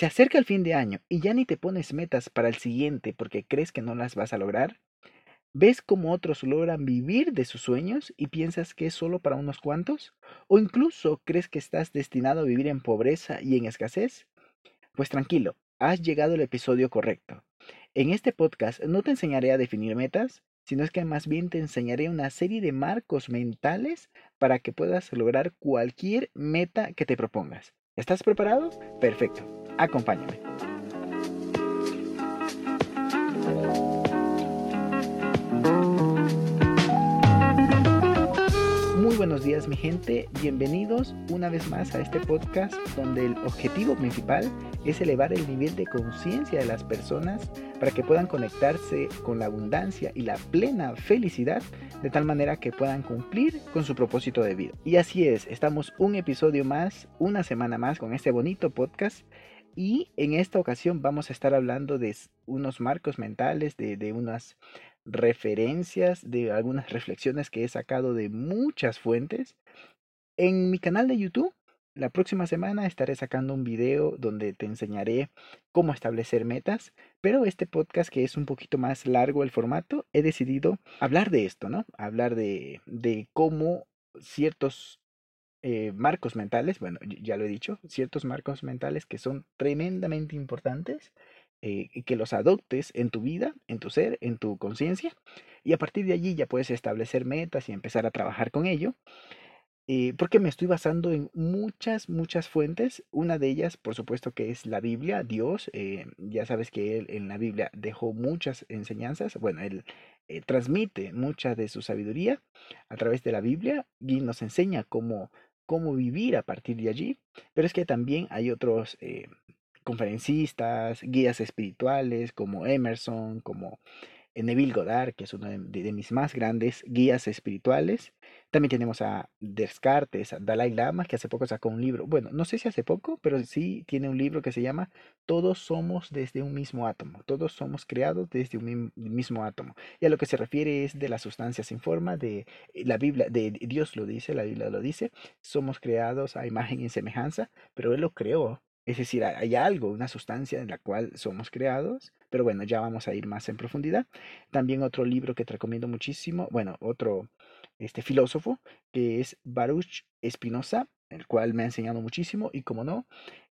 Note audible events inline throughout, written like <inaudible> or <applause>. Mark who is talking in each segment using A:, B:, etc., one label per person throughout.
A: Se acerca el fin de año y ya ni te pones metas para el siguiente porque crees que no las vas a lograr. ¿Ves cómo otros logran vivir de sus sueños y piensas que es solo para unos cuantos? ¿O incluso crees que estás destinado a vivir en pobreza y en escasez? Pues tranquilo, has llegado al episodio correcto. En este podcast no te enseñaré a definir metas, sino es que más bien te enseñaré una serie de marcos mentales para que puedas lograr cualquier meta que te propongas. ¿Estás preparado? Perfecto, acompáñame. Muy buenos días mi gente, bienvenidos una vez más a este podcast donde el objetivo principal es elevar el nivel de conciencia de las personas para que puedan conectarse con la abundancia y la plena felicidad de tal manera que puedan cumplir con su propósito de vida. Y así es, estamos un episodio más, una semana más con este bonito podcast y en esta ocasión vamos a estar hablando de unos marcos mentales, de, de unas referencias, de algunas reflexiones que he sacado de muchas fuentes. En mi canal de YouTube la próxima semana estaré sacando un video donde te enseñaré cómo establecer metas, pero este podcast que es un poquito más largo el formato, he decidido hablar de esto, ¿no? Hablar de, de cómo ciertos eh, marcos mentales, bueno, ya lo he dicho, ciertos marcos mentales que son tremendamente importantes, eh, que los adoptes en tu vida, en tu ser, en tu conciencia, y a partir de allí ya puedes establecer metas y empezar a trabajar con ello. Eh, porque me estoy basando en muchas, muchas fuentes. Una de ellas, por supuesto, que es la Biblia, Dios. Eh, ya sabes que Él en la Biblia dejó muchas enseñanzas. Bueno, Él eh, transmite mucha de su sabiduría a través de la Biblia y nos enseña cómo, cómo vivir a partir de allí. Pero es que también hay otros conferencistas, guías espirituales como Emerson, como Neville Goddard, que es uno de, mis más grandes guías espirituales. También tenemos a Descartes, a Dalai Lama, que hace poco sacó un libro. Bueno, no sé si hace poco, pero sí tiene un libro que se llama Todos somos desde un mismo átomo. Todos somos creados desde un mismo átomo. Y a lo que se refiere es de la sustancia sin forma, de eh, la Biblia, de Dios lo dice, la Biblia lo dice. Somos creados a imagen y semejanza, pero Él lo creó es decir, hay algo, una sustancia en la cual somos creados, pero bueno, ya vamos a ir más en profundidad. También otro libro que te recomiendo muchísimo, bueno, otro este filósofo que es Baruch Spinoza, el cual me ha enseñado muchísimo y como no,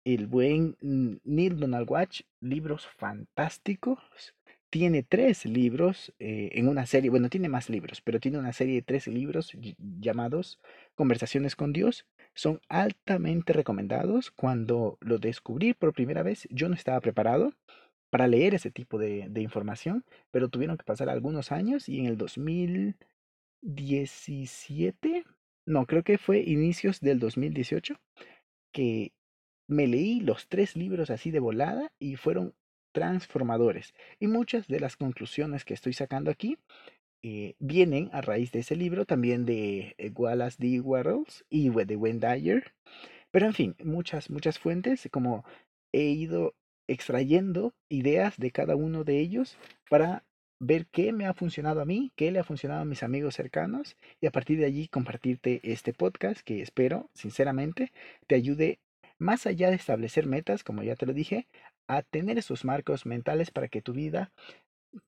A: el buen Neil Donald Watch, libros fantásticos. Tiene tres libros eh, en una serie, bueno, tiene más libros, pero tiene una serie de tres libros llamados Conversaciones con Dios, son altamente recomendados. Cuando lo descubrí por primera vez, yo no estaba preparado para leer ese tipo de, información, pero tuvieron que pasar algunos años y en el 2017, no, creo que fue inicios del 2018, que me leí los tres libros así de volada y fueron transformadores. Y muchas de las conclusiones que estoy sacando aquí eh, vienen a raíz de ese libro, también de eh, Wallace D. Wattles y de Wayne Dyer. Pero en fin, muchas, muchas fuentes, como he ido extrayendo ideas de cada uno de ellos para ver qué me ha funcionado a mí, qué le ha funcionado a mis amigos cercanos y a partir de allí compartirte este podcast que espero, sinceramente, te ayude más allá de establecer metas, como ya te lo dije, a tener esos marcos mentales para que tu vida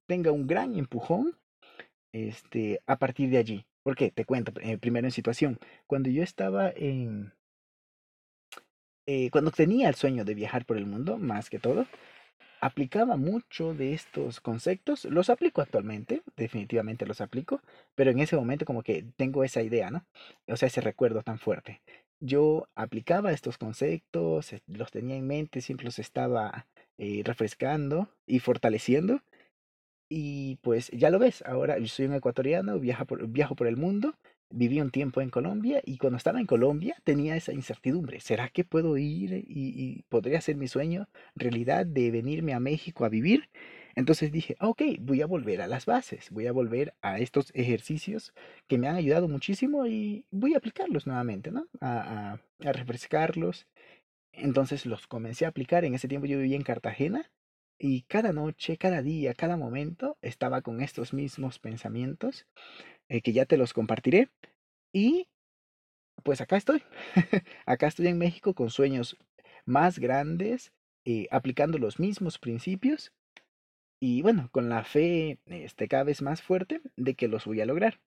A: tenga un gran empujón este, a partir de allí. Porque te cuento, eh, primero en situación, cuando yo estaba en... Eh, cuando tenía el sueño de viajar por el mundo, más que todo, aplicaba mucho de estos conceptos. Los aplico actualmente, definitivamente los aplico, pero en ese momento como que tengo esa idea, ¿no? O sea, ese recuerdo tan fuerte. Yo aplicaba estos conceptos, eh, los tenía en mente, siempre los estaba refrescando y fortaleciendo y pues ya lo ves, ahora yo soy un ecuatoriano, viajo por el mundo, viví un tiempo en Colombia y cuando estaba en Colombia tenía esa incertidumbre. ¿Será que puedo ir y, podría ser mi sueño realidad de venirme a México a vivir? Entonces dije, ok, voy a volver a las bases, voy a volver a estos ejercicios que me han ayudado muchísimo y voy a aplicarlos nuevamente, ¿no? A, a, a refrescarlos. Entonces los comencé a aplicar. En ese tiempo yo vivía en Cartagena y cada noche, cada día, cada momento estaba con estos mismos pensamientos eh, que ya te los compartiré. Y pues acá estoy. <laughs> acá estoy en México con sueños más grandes, eh, aplicando los mismos principios y bueno, con la fe este, cada vez más fuerte de que los voy a lograr.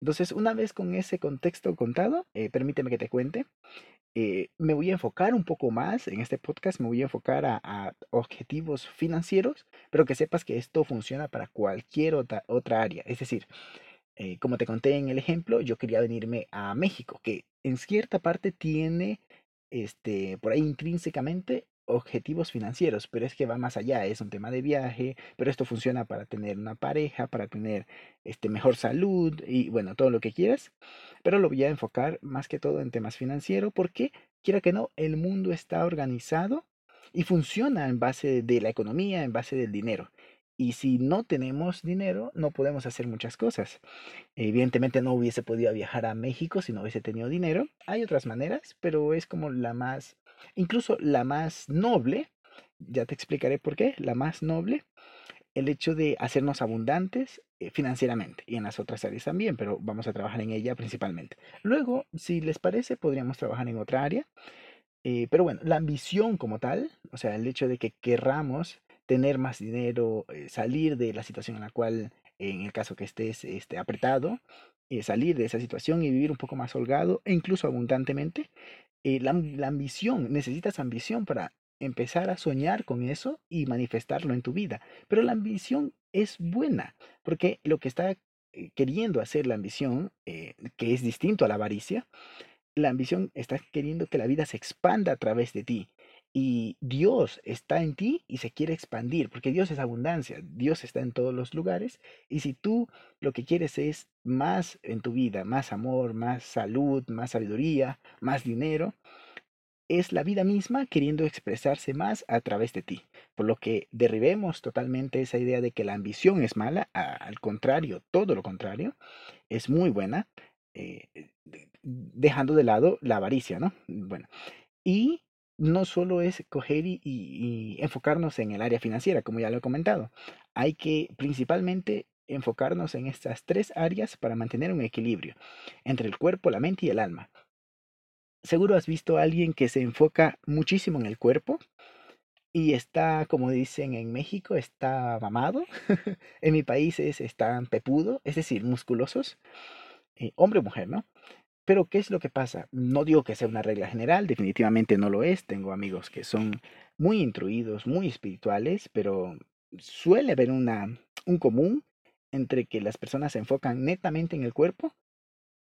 A: Entonces, una vez con ese contexto contado, eh, permíteme que te cuente, eh, me voy a enfocar un poco más en este podcast, me voy a enfocar a, objetivos financieros, pero que sepas que esto funciona para cualquier otra, otra área. Es decir, eh, como te conté en el ejemplo, yo quería venirme a México, que en cierta parte tiene este, por ahí intrínsecamente objetivos financieros, pero es que va más allá, es un tema de viaje, pero esto funciona para tener una pareja, para tener este mejor salud y bueno, todo lo que quieras, pero lo voy a enfocar más que todo en temas financieros porque quiera que no, el mundo está organizado y funciona en base de la economía, en base del dinero. Y si no tenemos dinero, no podemos hacer muchas cosas. Evidentemente no hubiese podido viajar a México si no hubiese tenido dinero. Hay otras maneras, pero es como la más Incluso la más noble, ya te explicaré por qué, la más noble, el hecho de hacernos abundantes eh, financieramente y en las otras áreas también, pero vamos a trabajar en ella principalmente. Luego, si les parece, podríamos trabajar en otra área. Eh, pero bueno, la ambición como tal, o sea, el hecho de que querramos tener más dinero, eh, salir de la situación en la cual, en el caso que estés este, apretado, salir de esa situación y vivir un poco más holgado e incluso abundantemente, eh, la, ambición, necesitas ambición para empezar a soñar con eso y manifestarlo en tu vida. Pero la ambición es buena, porque lo que está eh, queriendo hacer la ambición, eh, que es distinto a la avaricia, la ambición está queriendo que la vida se expanda a través de ti. Y Dios está en ti y se quiere expandir, porque Dios es abundancia, Dios está en todos los lugares. Y si tú lo que quieres es más en tu vida, más amor, más salud, más sabiduría, más dinero, es la vida misma queriendo expresarse más a través de ti. Por lo que derribemos totalmente esa idea de que la ambición es mala, al contrario, todo lo contrario, es muy buena, eh, dejando de lado la avaricia, ¿no? Bueno, y no solo es coger y, enfocarnos en el área financiera, como ya lo he comentado. Hay que principalmente enfocarnos en estas tres áreas para mantener un equilibrio entre el cuerpo, la mente y el alma. Seguro has visto a alguien que se enfoca muchísimo en el cuerpo y está, como dicen en México, está mamado. <laughs> en mi país es, están pepudo, es decir, musculosos. Eh, hombre o mujer, ¿no? Pero ¿qué es lo que pasa? No digo que sea una regla general, definitivamente no lo es. Tengo amigos que son muy intruidos, muy espirituales, pero suele haber una, un común entre que las personas se enfocan netamente en el cuerpo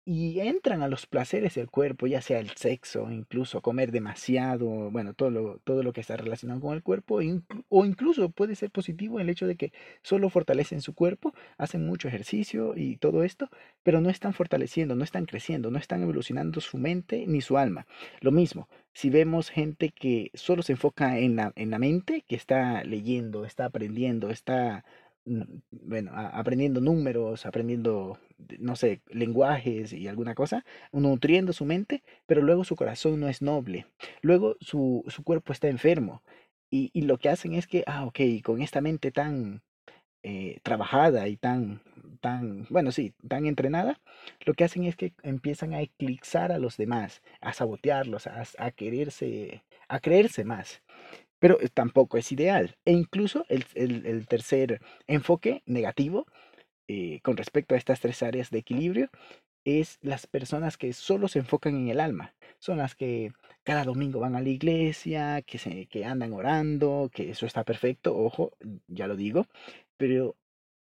A: y entran a los placeres del cuerpo, ya sea el sexo, incluso comer demasiado, bueno, todo lo, todo lo que está relacionado con el cuerpo, o incluso puede ser positivo el hecho de que solo fortalecen su cuerpo, hacen mucho ejercicio y todo esto, pero no están fortaleciendo, no están creciendo, no están evolucionando su mente ni su alma. Lo mismo, si vemos gente que solo se enfoca en la, en la mente, que está leyendo, está aprendiendo, está bueno, aprendiendo números, aprendiendo, no sé, lenguajes y alguna cosa, nutriendo su mente, pero luego su corazón no es noble. Luego su, su cuerpo está enfermo. Y, y, lo que hacen es que, ah, ok, con esta mente tan eh, trabajada y tan, tan, bueno, sí, tan entrenada, lo que hacen es que empiezan a eclipsar a los demás, a sabotearlos, a, a quererse, a creerse más pero eh, tampoco es ideal. E incluso el, tercer enfoque negativo eh, con respecto a estas tres áreas de equilibrio es las personas que solo se enfocan en el alma. Son las que cada domingo van a la iglesia, que, se, que andan orando, que eso está perfecto, ojo, ya lo digo, pero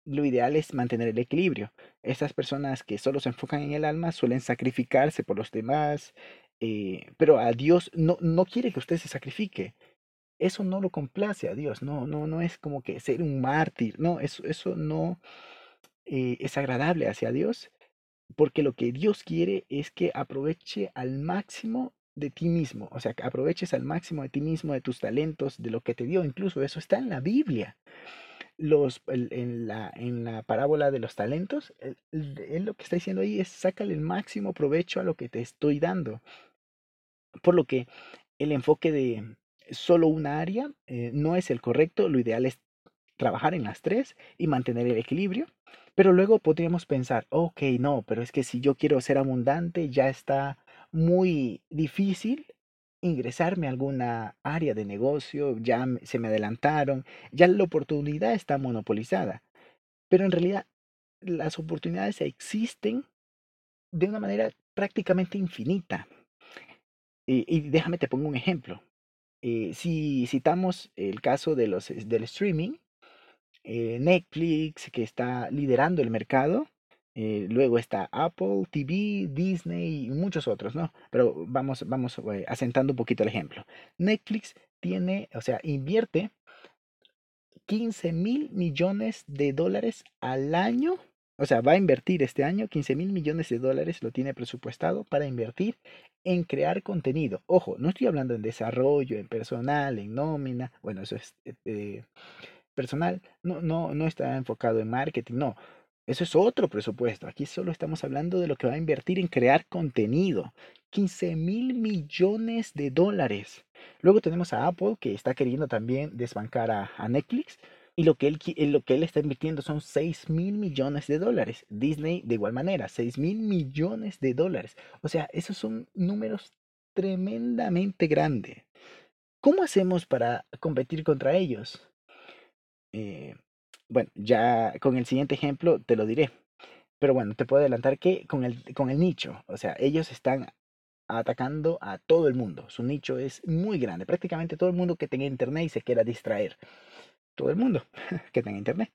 A: lo ideal es mantener el equilibrio. Estas personas que solo se enfocan en el alma suelen sacrificarse por los demás, eh, pero a Dios no, no quiere que usted se sacrifique eso no lo complace a Dios, no, no, no es como que ser un mártir, no, eso, eso no eh, es agradable hacia Dios, porque lo que Dios quiere es que aproveche al máximo de ti mismo, o sea, que aproveches al máximo de ti mismo, de tus talentos, de lo que te dio, incluso eso está en la Biblia. Los, en, la, en la parábola de los talentos, él, lo que está diciendo ahí es sácale el máximo provecho a lo que te estoy dando. Por lo que el enfoque de, solo una área eh, no es el correcto, lo ideal es trabajar en las tres y mantener el equilibrio. Pero luego podríamos pensar, ok, no, pero es que si yo quiero ser abundante ya está muy difícil ingresarme a alguna área de negocio, ya se me adelantaron, ya la oportunidad está monopolizada. Pero en realidad las oportunidades existen de una manera prácticamente infinita. Y, déjame te pongo un ejemplo. Eh, si citamos el caso de los, del streaming, eh, Netflix, que está liderando el mercado, eh, luego está Apple TV, Disney y muchos otros, ¿no? Pero vamos, vamos asentando un poquito el ejemplo. Netflix tiene, o sea, invierte 15 mil millones de dólares al año o sea, va a invertir este año 15 mil millones de dólares, lo tiene presupuestado para invertir en crear contenido. Ojo, no estoy hablando en desarrollo, en personal, en nómina. Bueno, eso es eh, eh, personal. No, no, no está enfocado en marketing, no. Eso es otro presupuesto. Aquí solo estamos hablando de lo que va a invertir en crear contenido. 15 mil millones de dólares. Luego tenemos a Apple que está queriendo también desbancar a Netflix y lo que él, lo que él está invirtiendo son 6 mil millones de dólares. Disney de igual manera, 6 mil millones de dólares. O sea, esos son números tremendamente grandes. ¿Cómo hacemos para competir contra ellos? Eh, bueno, ya con el siguiente ejemplo te lo diré. Pero bueno, te puedo adelantar que con el, con el nicho, o sea, ellos están atacando a todo el mundo. Su nicho es muy grande. Prácticamente todo el mundo que tenga internet y se quiera distraer todo el mundo <laughs> que tenga internet.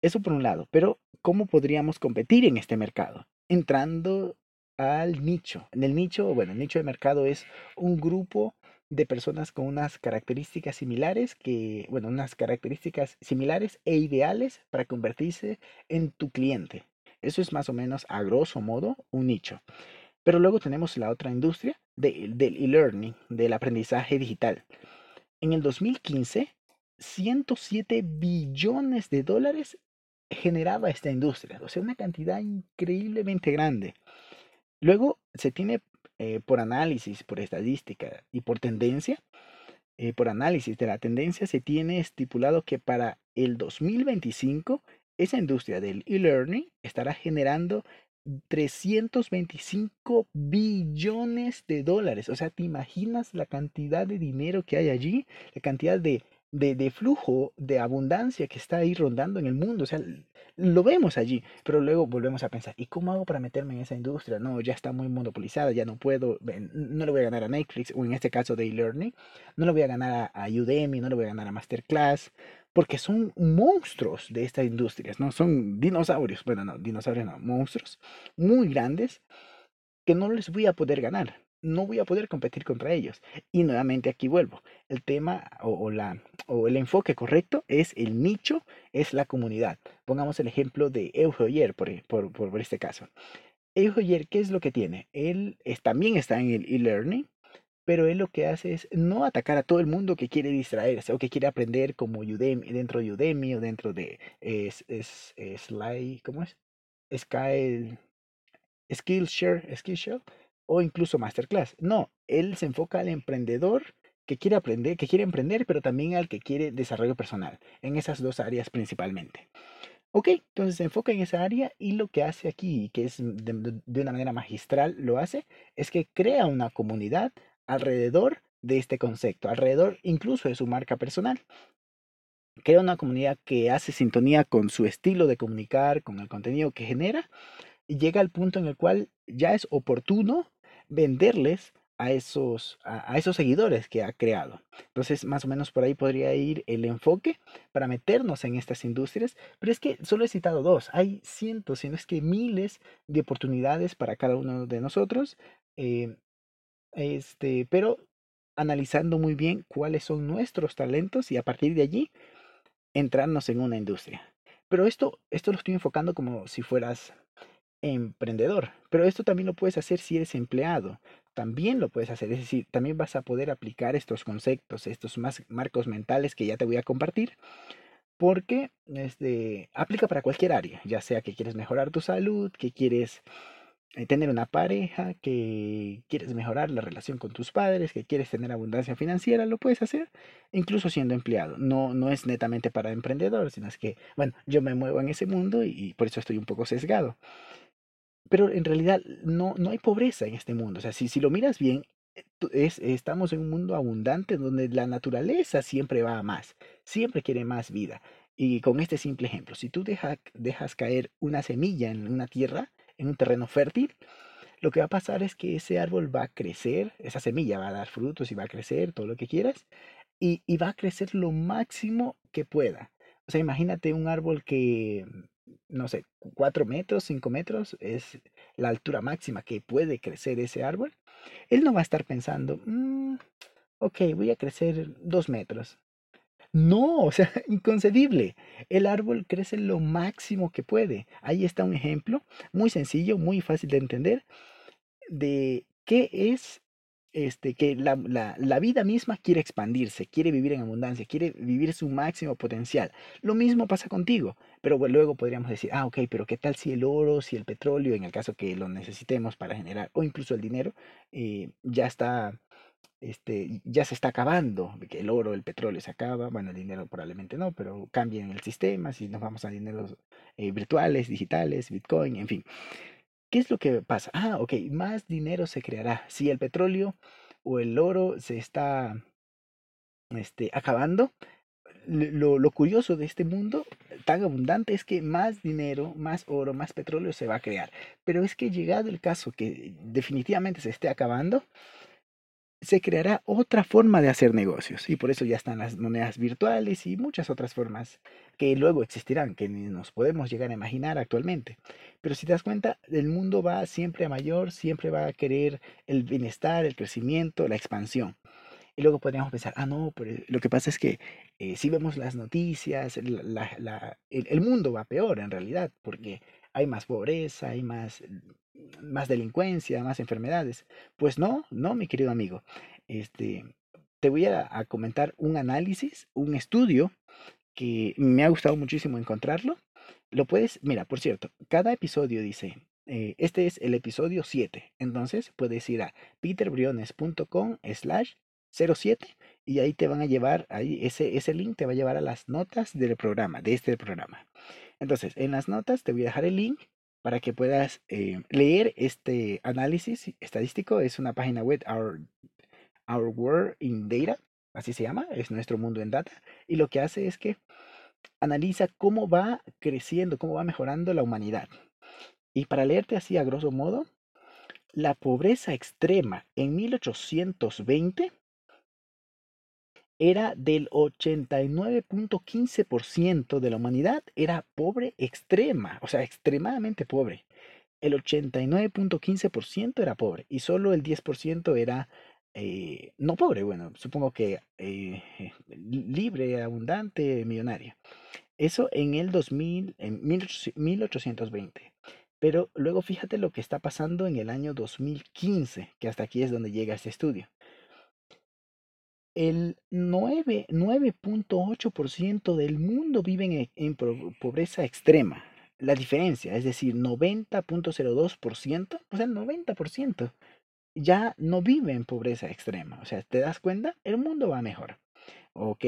A: Eso por un lado, pero ¿cómo podríamos competir en este mercado? Entrando al nicho. En el nicho, bueno, el nicho de mercado es un grupo de personas con unas características similares que, bueno, unas características similares e ideales para convertirse en tu cliente. Eso es más o menos a grosso modo un nicho. Pero luego tenemos la otra industria del e-learning, del aprendizaje digital. En el 2015 107 billones de dólares generaba esta industria, o sea, una cantidad increíblemente grande. Luego se tiene eh, por análisis, por estadística y por tendencia, eh, por análisis de la tendencia, se tiene estipulado que para el 2025 esa industria del e-learning estará generando 325 billones de dólares. O sea, ¿te imaginas la cantidad de dinero que hay allí? La cantidad de de, flujo, de abundancia que está ahí rondando en el mundo. O sea, lo vemos allí, pero luego volvemos a pensar, ¿y cómo hago para meterme en esa industria? No, ya está muy monopolizada, ya no puedo, no le voy a ganar a Netflix, o en este caso de e-learning, no le voy a ganar a, Udemy, no le voy a ganar a Masterclass, porque son monstruos de estas industrias, ¿no? Son dinosaurios, bueno, no, dinosaurios no, monstruos muy grandes que no les voy a poder ganar no voy a poder competir contra ellos. Y nuevamente aquí vuelvo. El tema o, la, o el enfoque correcto es el nicho, es la comunidad. Pongamos el ejemplo de Eujoyer por, por, por, este caso. Eujoyer, ¿qué es lo que tiene? Él también está en el e-learning, pero él lo que hace es no atacar a todo el mundo que quiere distraerse o que quiere aprender como Udemy, dentro de Udemy o dentro de es, es, ¿cómo es? Sky, Skillshare, Skillshare o incluso masterclass. No, él se enfoca al emprendedor que quiere aprender, que quiere emprender, pero también al que quiere desarrollo personal, en esas dos áreas principalmente. Ok, entonces se enfoca en esa área y lo que hace aquí, que es de, de una manera magistral, lo hace, es que crea una comunidad alrededor de este concepto, alrededor incluso de su marca personal. Crea una comunidad que hace sintonía con su estilo de comunicar, con el contenido que genera, y llega al punto en el cual ya es oportuno venderles a esos, a, esos seguidores que ha creado. Entonces, más o menos por ahí podría ir el enfoque para meternos en estas industrias, pero es que solo he citado dos, hay cientos, si no es que miles de oportunidades para cada uno de nosotros, eh, este, pero analizando muy bien cuáles son nuestros talentos y a partir de allí entrarnos en una industria. Pero esto, esto lo estoy enfocando como si fueras emprendedor. Pero esto también lo puedes hacer si eres empleado. También lo puedes hacer. Es decir, también vas a poder aplicar estos conceptos, estos más marcos mentales que ya te voy a compartir. Porque este, aplica para cualquier área, ya sea que quieres mejorar tu salud, que quieres eh, tener una pareja, que quieres mejorar la relación con tus padres, que quieres tener abundancia financiera, lo puedes hacer incluso siendo empleado. No, no es netamente para emprendedores, sino es que, bueno, yo me muevo en ese mundo y por eso estoy un poco sesgado. Pero en realidad no, no hay pobreza en este mundo. O sea, si, si lo miras bien, eh, es, estamos en un mundo abundante donde la naturaleza siempre va a más, siempre quiere más vida. Y con este simple ejemplo, si tú dejas caer una semilla en una tierra, en un terreno fértil, lo que va a pasar es que ese árbol va a crecer, esa semilla va a dar frutos y va a crecer, todo lo que quieras, y, y va a crecer lo máximo que pueda. O sea, imagínate un árbol que, no sé, 4 metros, 5 metros es la altura máxima que puede crecer ese árbol. Él no va a estar pensando, mm, ok, voy a crecer 2 metros. No, o sea, <laughs> inconcebible. El árbol crece lo máximo que puede. Ahí está un ejemplo muy sencillo, muy fácil de entender de qué es este, que la, la, vida misma quiere expandirse, quiere vivir en abundancia, quiere vivir su máximo potencial. Lo mismo pasa contigo, pero luego podríamos decir, ah, ok, pero ¿qué tal si el oro, si el petróleo, en el caso que lo necesitemos para generar, o incluso el dinero, eh, ya está este, ya se está acabando, que el oro, el petróleo se acaba, bueno, el dinero probablemente no, pero cambien el sistema, si nos vamos a dineros eh, virtuales, digitales, Bitcoin, en fin. ¿Qué es lo que pasa? Ah, ok, más dinero se creará. Si el petróleo o el oro se está este, acabando, lo, lo, curioso de este mundo tan abundante es que más dinero, más oro, más petróleo se va a crear. Pero es que llegado el caso que definitivamente se esté acabando, se creará otra forma de hacer negocios y por eso ya están las monedas virtuales y muchas otras formas que luego existirán, que nos podemos llegar a imaginar actualmente. Pero si te das cuenta, el mundo va siempre a mayor, siempre va a querer el bienestar, el crecimiento, la expansión. Y luego podríamos pensar, ah, no, pero lo que pasa es que eh, si vemos las noticias, el mundo va peor en realidad, porque hay más pobreza, hay más más delincuencia, más enfermedades. Pues no, no, mi querido amigo. Este, te voy a, comentar un análisis, un estudio que me ha gustado muchísimo encontrarlo. Lo puedes, mira, por cierto, cada episodio dice, eh, este es el episodio 7, entonces puedes ir a peterbriones.com slash 07 y ahí te van a llevar, ahí ese, ese link te va a llevar a las notas del programa, de este programa. Entonces, en las notas te voy a dejar el link para que puedas eh, leer este análisis estadístico. Es una página web, Our, Our World in Data, así se llama, es nuestro mundo en data. Y lo que hace es que analiza cómo va creciendo, cómo va mejorando la humanidad. Y para leerte así a grosso modo, la pobreza extrema en 1820 era del 89.15% de la humanidad era pobre extrema, o sea, extremadamente pobre. El 89.15% era pobre y solo el 10% era eh, no pobre, bueno, supongo que eh, libre, abundante, millonaria. Eso en el 2000, en 1820. Pero luego fíjate lo que está pasando en el año 2015, que hasta aquí es donde llega este estudio el 9.8% del mundo vive en, pobreza extrema. La diferencia, es decir, 90.02%, o sea, el 90% ya no vive en pobreza extrema. O sea, ¿te das cuenta? El mundo va mejor. Ok,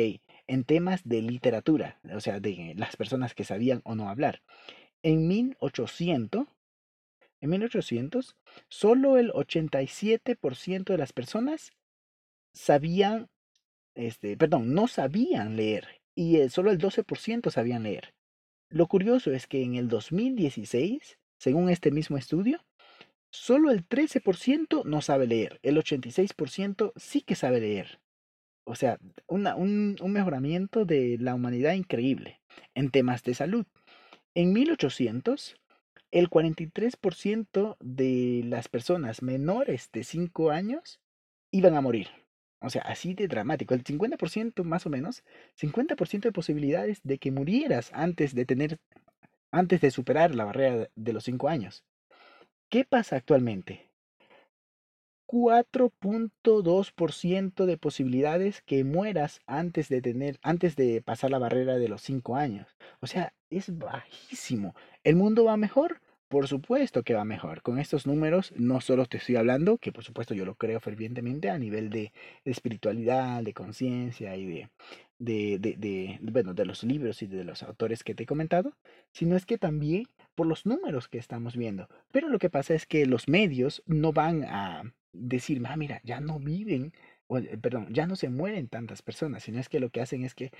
A: en temas de literatura, o sea, de las personas que sabían o no hablar. En 1800, en 1800, solo el 87% de las personas sabían este, perdón, no sabían leer y eh, solo el 12% sabían leer. Lo curioso es que en el 2016, según este mismo estudio, solo el 13% no sabe leer, el 86% sí que sabe leer. O sea, una, un, un mejoramiento de la humanidad increíble en temas de salud. En 1800, el 43% de las personas menores de 5 años iban a morir. O sea, así de dramático. El 50% más o menos, 50% de posibilidades de que murieras antes de tener, antes de superar la barrera de los 5 años. ¿Qué pasa actualmente? 4.2% de posibilidades que mueras antes de tener, antes de pasar la barrera de los 5 años. O sea, es bajísimo. ¿El mundo va mejor? Por supuesto que va mejor. Con estos números no solo te estoy hablando, que por supuesto yo lo creo fervientemente a nivel de, espiritualidad, de conciencia y de, de, de, bueno, de los libros y de los autores que te he comentado, sino es que también por los números que estamos viendo. Pero lo que pasa es que los medios no van a, decir, ah, mira, ya no viven, eh, perdón, ya no se mueren tantas personas, sino es que lo que hacen es que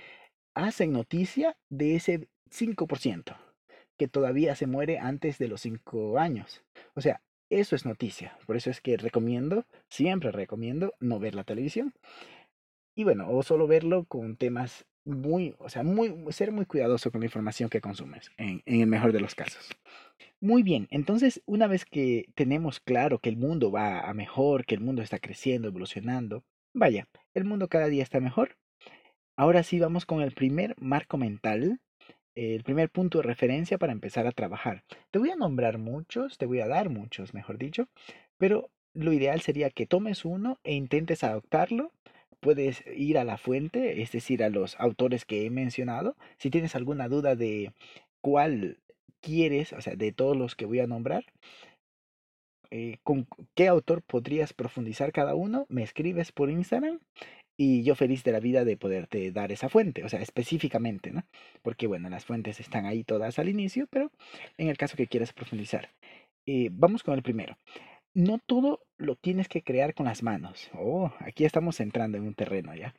A: hacen noticia de ese 5% que todavía se muere antes de los 5 años. O sea, eso es noticia. Por eso es que recomiendo, siempre recomiendo no ver la televisión. Y bueno, o solo verlo con temas muy, o sea, muy, ser muy cuidadoso con la información que consumes, en, en el mejor de los casos. Muy bien, entonces una vez que tenemos claro que el mundo va a mejor, que el mundo está creciendo, evolucionando, vaya, el mundo cada día está mejor. Ahora sí vamos con el primer marco mental, el primer punto de referencia para empezar a trabajar. Te voy a nombrar muchos, te voy a dar muchos, mejor dicho, pero lo ideal sería que tomes uno e intentes adoptarlo puedes ir a la fuente, es decir, a los autores que he mencionado. Si tienes alguna duda de cuál quieres, o sea, de todos los que voy a nombrar, eh, con qué autor podrías profundizar cada uno, me escribes por Instagram y yo feliz de la vida de poderte dar esa fuente, o sea, específicamente, ¿no? Porque bueno, las fuentes están ahí todas al inicio, pero en el caso que quieras profundizar. Eh, vamos con el primero no todo lo tienes que crear con las manos. Oh, aquí estamos entrando en un terreno ya.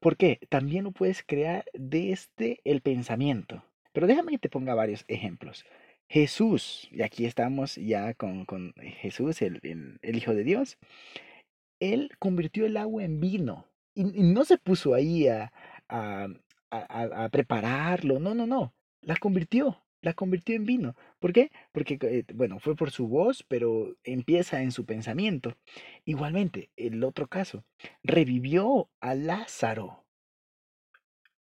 A: ¿Por qué? También lo puedes crear desde el pensamiento. Pero déjame que te ponga varios ejemplos. Jesús, y aquí estamos ya con, Jesús, el, Hijo de Dios, él convirtió el agua en vino y, no se puso ahí a, a prepararlo, no, no, no, la convirtió la convirtió en vino. ¿Por qué? Porque, eh, bueno, fue por su voz, pero empieza en su pensamiento. Igualmente, el otro caso, revivió a Lázaro.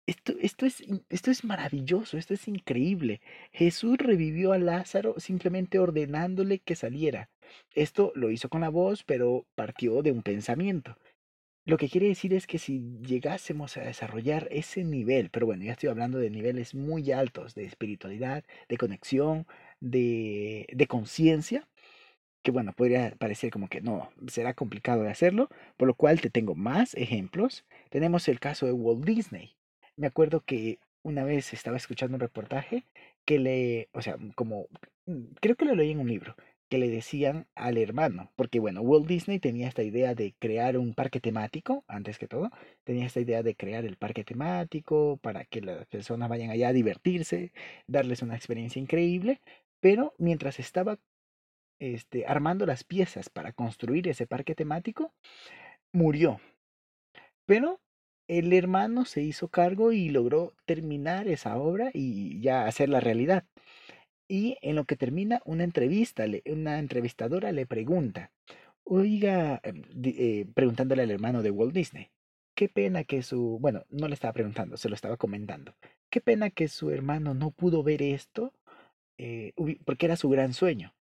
A: Esto, esto, es, esto es maravilloso, esto es increíble. Jesús revivió a Lázaro simplemente ordenándole que saliera. Esto lo hizo con la voz, pero partió de un pensamiento. Lo que quiere decir es que si llegásemos a desarrollar ese nivel, pero bueno, ya estoy hablando de niveles muy altos de espiritualidad, de conexión, de, de conciencia, que bueno, podría parecer como que no, será complicado de hacerlo, por lo cual te tengo más ejemplos. Tenemos el caso de Walt Disney. Me acuerdo que una vez estaba escuchando un reportaje que le, o sea, como, creo que lo leí en un libro, que le decían al hermano, porque bueno, Walt Disney tenía esta idea de crear un parque temático, antes que todo, tenía esta idea de crear el parque temático para que las personas vayan allá a divertirse, darles una experiencia increíble, pero mientras estaba este, armando las piezas para construir ese parque temático, murió. Pero el hermano se hizo cargo y logró terminar esa obra y ya hacerla realidad. Y en lo que termina una entrevista, una entrevistadora le pregunta, oiga, em, eh, preguntándole al hermano de Walt Disney, qué pena que su, bueno, no le estaba preguntando, se lo estaba comentando, qué pena que su hermano no pudo ver esto eh, porque era su gran sueño.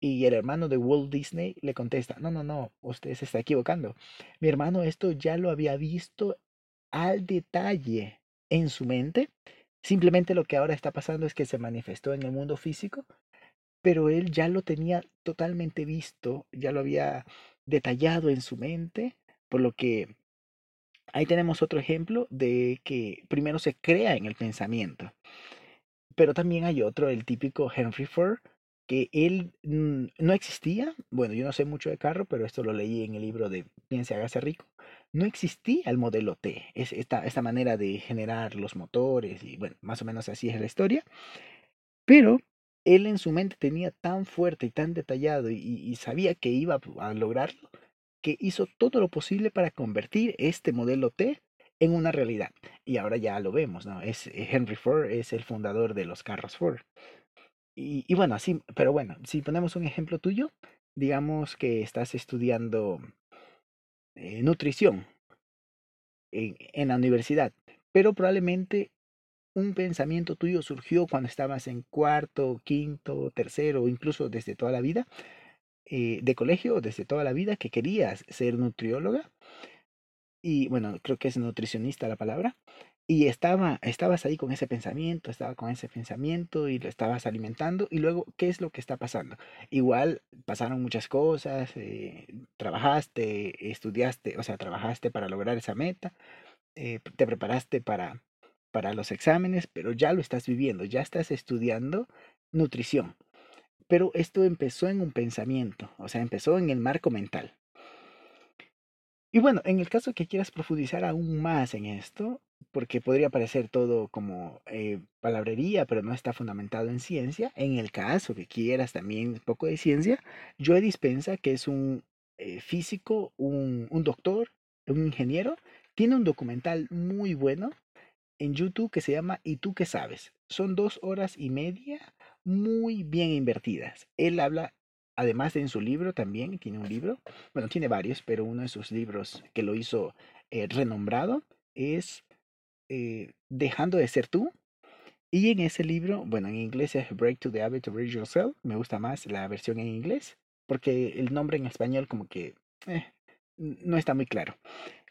A: Y el hermano de Walt Disney le contesta, no, no, no, usted se está equivocando. Mi hermano esto ya lo había visto al detalle en su mente Simplemente lo que ahora está pasando es que se manifestó en el mundo físico, pero él ya lo tenía totalmente visto, ya lo había detallado en su mente, por lo que ahí tenemos otro ejemplo de que primero se crea en el pensamiento. Pero también hay otro, el típico Henry Ford, que él mm, no existía. Bueno, yo no sé mucho de carro, pero esto lo leí en el libro de Piense, hágase rico no existía el modelo T, es esta, esta manera de generar los motores y bueno, más o menos así es la historia. Pero él en su mente tenía tan fuerte y tan detallado y, sabía que iba a lograrlo, que hizo todo lo posible para convertir este modelo T en una realidad. Y ahora ya lo vemos, ¿no? Es eh, Henry Ford es el fundador de los carros Ford. Y, y bueno, así, pero bueno, si ponemos un ejemplo tuyo, digamos que estás estudiando eh, nutrición en, la universidad, pero probablemente un pensamiento tuyo surgió cuando estabas en cuarto, quinto, tercero, incluso desde toda la vida eh, de colegio, desde toda la vida, que querías ser nutrióloga. Y bueno, creo que es nutricionista la palabra. Y estaba, estabas ahí con ese pensamiento, estaba con ese pensamiento y lo estabas alimentando. Y luego, ¿qué es lo que está pasando? Igual pasaron muchas cosas, eh, trabajaste, estudiaste, o sea, trabajaste para lograr esa meta, eh, te preparaste para, para los exámenes, pero ya lo estás viviendo, ya estás estudiando nutrición. Pero esto empezó en un pensamiento, o sea, empezó en el marco mental. Y bueno, en el caso que quieras profundizar aún más en esto, porque podría parecer todo como eh, palabrería, pero no está fundamentado en ciencia, en el caso que quieras también un poco de ciencia, Joe Dispensa, que es un eh, físico, un, un doctor, un ingeniero, tiene un documental muy bueno en YouTube que se llama ¿Y tú qué sabes? Son dos horas y media muy bien invertidas. Él habla, además de en su libro también, tiene un libro, bueno, tiene varios, pero uno de sus libros que lo hizo eh, renombrado es eh, Dejando de ser tú. Y en ese libro, bueno, en inglés es Break to the Habit of Read Yourself. Me gusta más la versión en inglés, porque el nombre en español como que eh, no está muy claro.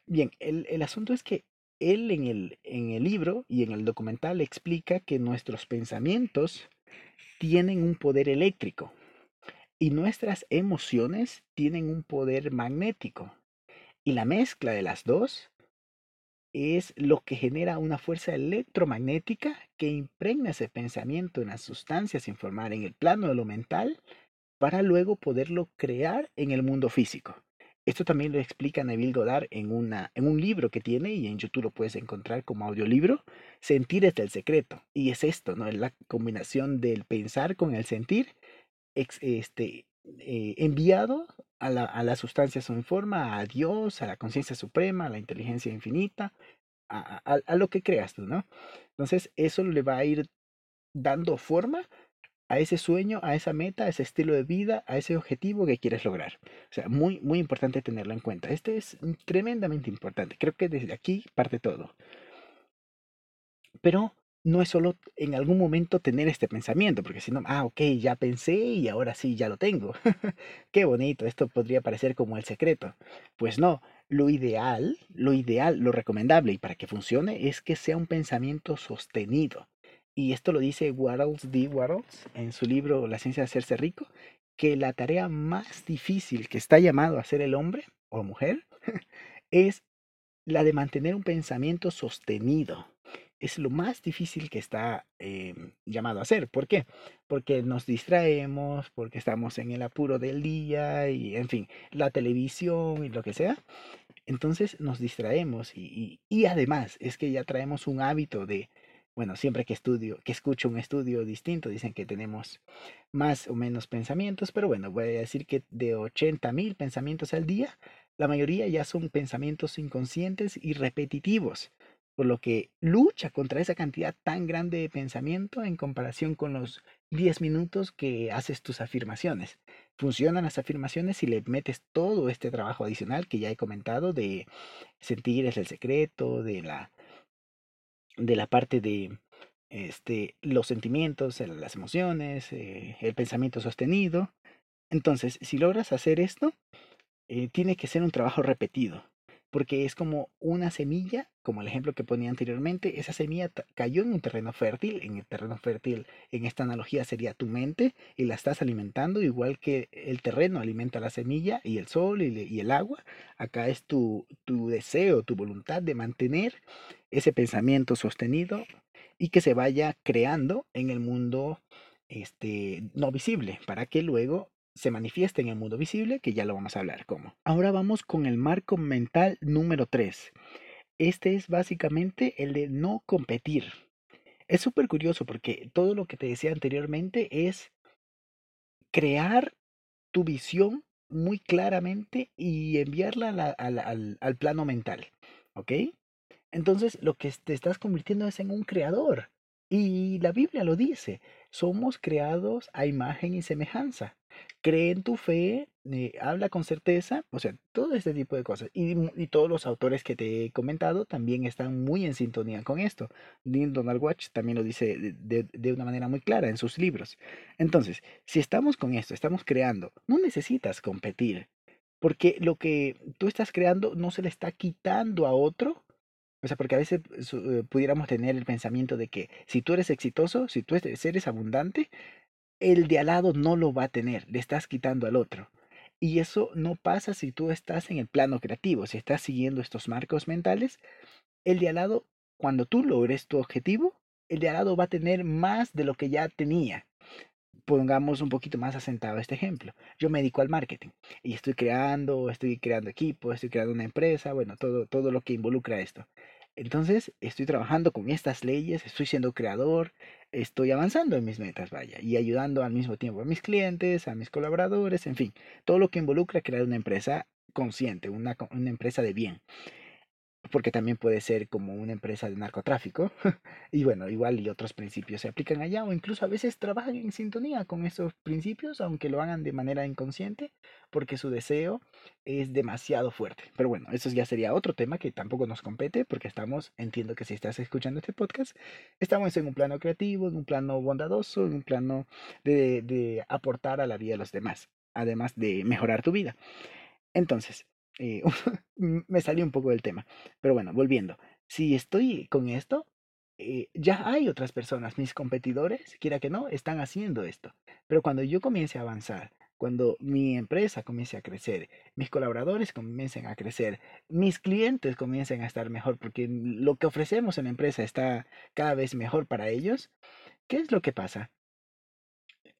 A: Bien, el, el asunto es que él en el, en el libro y en el documental explica que nuestros pensamientos tienen un poder eléctrico y nuestras emociones tienen un poder magnético. Y la mezcla de las dos es lo que genera una fuerza electromagnética que impregna ese pensamiento en las sustancias sin formar en el plano de lo mental para luego poderlo crear en el mundo físico. Esto también lo explica Neville Goddard en, una, en un libro que tiene y en YouTube lo puedes encontrar como audiolibro, Sentir es el secreto. Y es esto, ¿no? Es la combinación del pensar con el sentir este, eh, enviado a la, a la sustancia sin forma, a Dios, a la conciencia suprema, a la inteligencia infinita, a, a, a lo que creas tú, ¿no? Entonces eso le va a ir dando forma a ese sueño, a esa meta, a ese estilo de vida, a ese objetivo que quieres lograr. O sea, muy, muy importante tenerlo en cuenta. Este es tremendamente importante. Creo que desde aquí parte todo. Pero no es solo en algún momento tener este pensamiento, porque si no, ah, ok, ya pensé y ahora sí, ya lo tengo. <laughs> Qué bonito, esto podría parecer como el secreto. Pues no, lo ideal, lo ideal, lo recomendable y para que funcione es que sea un pensamiento sostenido y esto lo dice Waddles D. Waddles en su libro La ciencia de hacerse rico, que la tarea más difícil que está llamado a hacer el hombre o mujer <laughs> es la de mantener un pensamiento sostenido. Es lo más difícil que está em, llamado a hacer. ¿Por qué? Porque nos distraemos, porque estamos en el apuro del día y, en fin, la televisión y lo que sea. Entonces nos distraemos y, y además es que ya traemos un hábito de bueno, siempre que estudio, que escucho un estudio distinto, dicen que tenemos más o menos pensamientos, pero bueno, voy a decir que de 80 mil pensamientos al día, la mayoría ya son pensamientos inconscientes y repetitivos, por lo que lucha contra esa cantidad tan grande de pensamiento en comparación con los 10 minutos que haces tus afirmaciones. Funcionan las afirmaciones si le metes todo este trabajo adicional que ya he comentado de sentir es el secreto, de la de la parte de este, los sentimientos, las emociones, eh, el pensamiento sostenido. Entonces, si logras hacer esto, eh, tiene que ser un trabajo repetido porque es como una semilla, como el ejemplo que ponía anteriormente, esa semilla cayó en un terreno fértil, en el terreno fértil en esta analogía sería tu mente y la estás alimentando igual que el terreno alimenta la semilla y el sol y, el agua, acá es tu, tu deseo, tu voluntad de mantener ese pensamiento sostenido y que se vaya creando en el mundo este, no visible, para que luego se manifiesta en el mundo visible, que ya lo vamos a hablar cómo. Ahora vamos con el marco mental número 3. Este es básicamente el de no competir. Es súper curioso porque todo lo que te decía anteriormente es crear tu visión muy claramente y enviarla al, al plano mental. ¿Ok? Entonces lo que te estás convirtiendo es en un creador. Y la Biblia lo dice, somos creados a imagen y semejanza cree en tu fe, eh, habla con certeza, o sea, todo este tipo de cosas. Y, y, todos los autores que te he comentado también están muy en sintonía con esto. Dean Donald Watch también lo dice de, de, una manera muy clara en sus libros. Entonces, si estamos con esto, estamos creando, no necesitas competir, porque lo que tú estás creando no se le está quitando a otro. O sea, porque a veces eh, pudiéramos tener el pensamiento de que si tú eres exitoso, si tú eres abundante, el de al lado no lo va a tener, le estás quitando al otro. Y eso no pasa si tú estás en el plano creativo, si estás siguiendo estos marcos mentales, el de al lado, cuando tú logres tu objetivo, el de al lado va a tener más de lo que ya tenía. pongamos un poquito más asentado este ejemplo. Yo me dedico al marketing y estoy creando, estoy creando equipo, estoy creando una empresa, bueno, todo, todo lo que involucra esto. Entonces, estoy trabajando con estas leyes, estoy siendo creador, estoy avanzando en mis metas, vaya, y ayudando al mismo tiempo a mis clientes, a mis colaboradores, en fin, todo lo que involucra crear una empresa consciente, una, una empresa de bien porque también puede ser como una empresa de narcotráfico. <laughs> y bueno, igual y otros principios se aplican allá o incluso a veces trabajan en sintonía con esos principios, aunque lo hagan de manera inconsciente, porque su deseo es demasiado fuerte. Pero bueno, eso ya sería otro tema que tampoco nos compete, porque estamos, entiendo que si estás escuchando este podcast, estamos en un plano creativo, en un plano bondadoso, en un plano de, aportar a la vida de los demás, además de mejorar tu vida. Entonces, eh, <laughs> me salió un poco del tema. Pero bueno, volviendo. Si estoy con esto, eh, ya hay otras personas, mis competidores, quiera que no, están haciendo esto. Pero cuando yo comience a avanzar, cuando mi empresa comience a crecer, mis colaboradores comiencen a crecer, mis clientes comiencen a estar mejor, porque lo que ofrecemos en la empresa está cada vez mejor para ellos, ¿qué es lo que pasa?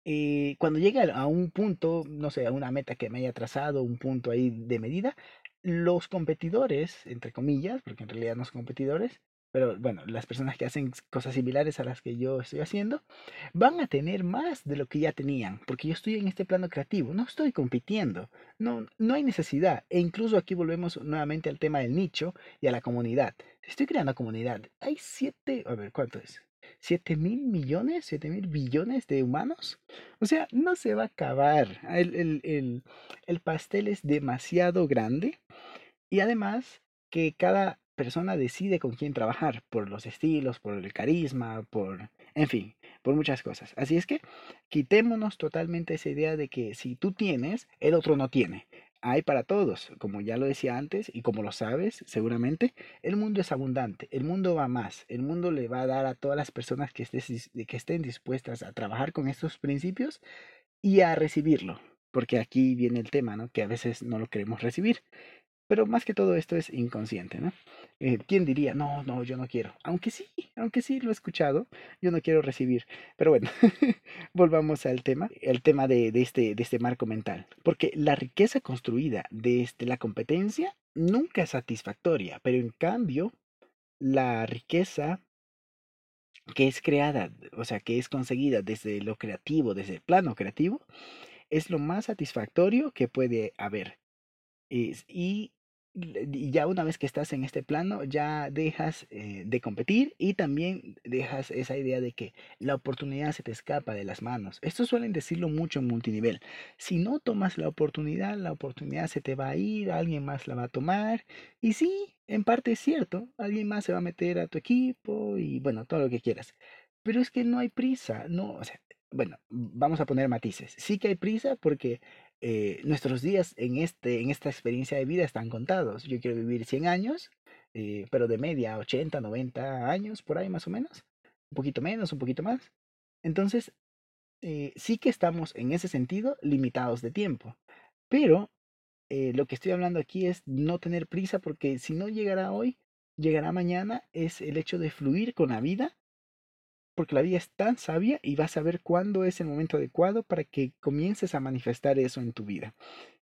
A: Eh, cuando llegue a un punto, no sé, a una meta que me haya trazado, un punto ahí de medida, los competidores, entre comillas, porque en realidad no son competidores, pero bueno, las personas que hacen cosas similares a las que yo estoy haciendo, van a tener más de lo que ya tenían, porque yo estoy en este plano creativo, no estoy compitiendo, no, no hay necesidad, e incluso aquí volvemos nuevamente al tema del nicho y a la comunidad. Estoy creando comunidad, hay siete, a ver, ¿cuánto es? ¿7 mil millones? ¿7 mil billones de humanos? O sea, no se va a acabar. El, el, pastel es demasiado grande y además que cada persona decide con quién trabajar, por los estilos, por el carisma, por, en fin, por muchas cosas. Así es que quitémonos totalmente esa idea de que si tú tienes, el otro no tiene hay para todos, como ya lo decía antes y como lo sabes seguramente, el mundo es abundante, el mundo va más, el mundo le va a dar a todas las personas que, estén dispuestas a trabajar con estos principios y a recibirlo, porque aquí viene el tema, ¿no? Que a veces no lo queremos recibir. Pero más que todo esto es inconsciente, ¿no? Eh, ¿Quién diría, no, no, yo no quiero? Aunque sí, aunque sí lo he escuchado, yo no quiero recibir. Pero bueno, <laughs> volvamos al tema, el tema de, este, de este marco mental. Porque la riqueza construida desde la competencia nunca es satisfactoria, pero en cambio, la riqueza que es creada, o sea, que es conseguida desde lo creativo, desde el plano creativo, es lo más satisfactorio que puede haber. y y ya una vez que estás en este plano, ya dejas eh, de competir y también dejas esa idea de que la oportunidad se te escapa de las manos. Esto suelen decirlo mucho en multinivel. Si no tomas la oportunidad, la oportunidad se te va a ir, alguien más la va a tomar. Y sí, en parte es cierto, alguien más se va a meter a tu equipo y bueno, todo lo que quieras. Pero es que no hay prisa, no, o sea, bueno, vamos a poner matices. Sí que hay prisa porque eh, nuestros días en, este, en esta experiencia de vida están contados. Yo quiero vivir 100 años, eh, pero de media 80, 90 años, por ahí más o menos. Un poquito menos, un poquito más. Entonces, eh, sí que estamos en ese sentido limitados de tiempo. Pero lo que estoy hablando aquí es no tener prisa porque si no llegará hoy, llegará mañana, es el hecho de fluir con la vida porque la vida es tan sabia y vas a ver cuándo es el momento adecuado para que comiences a manifestar eso en tu vida.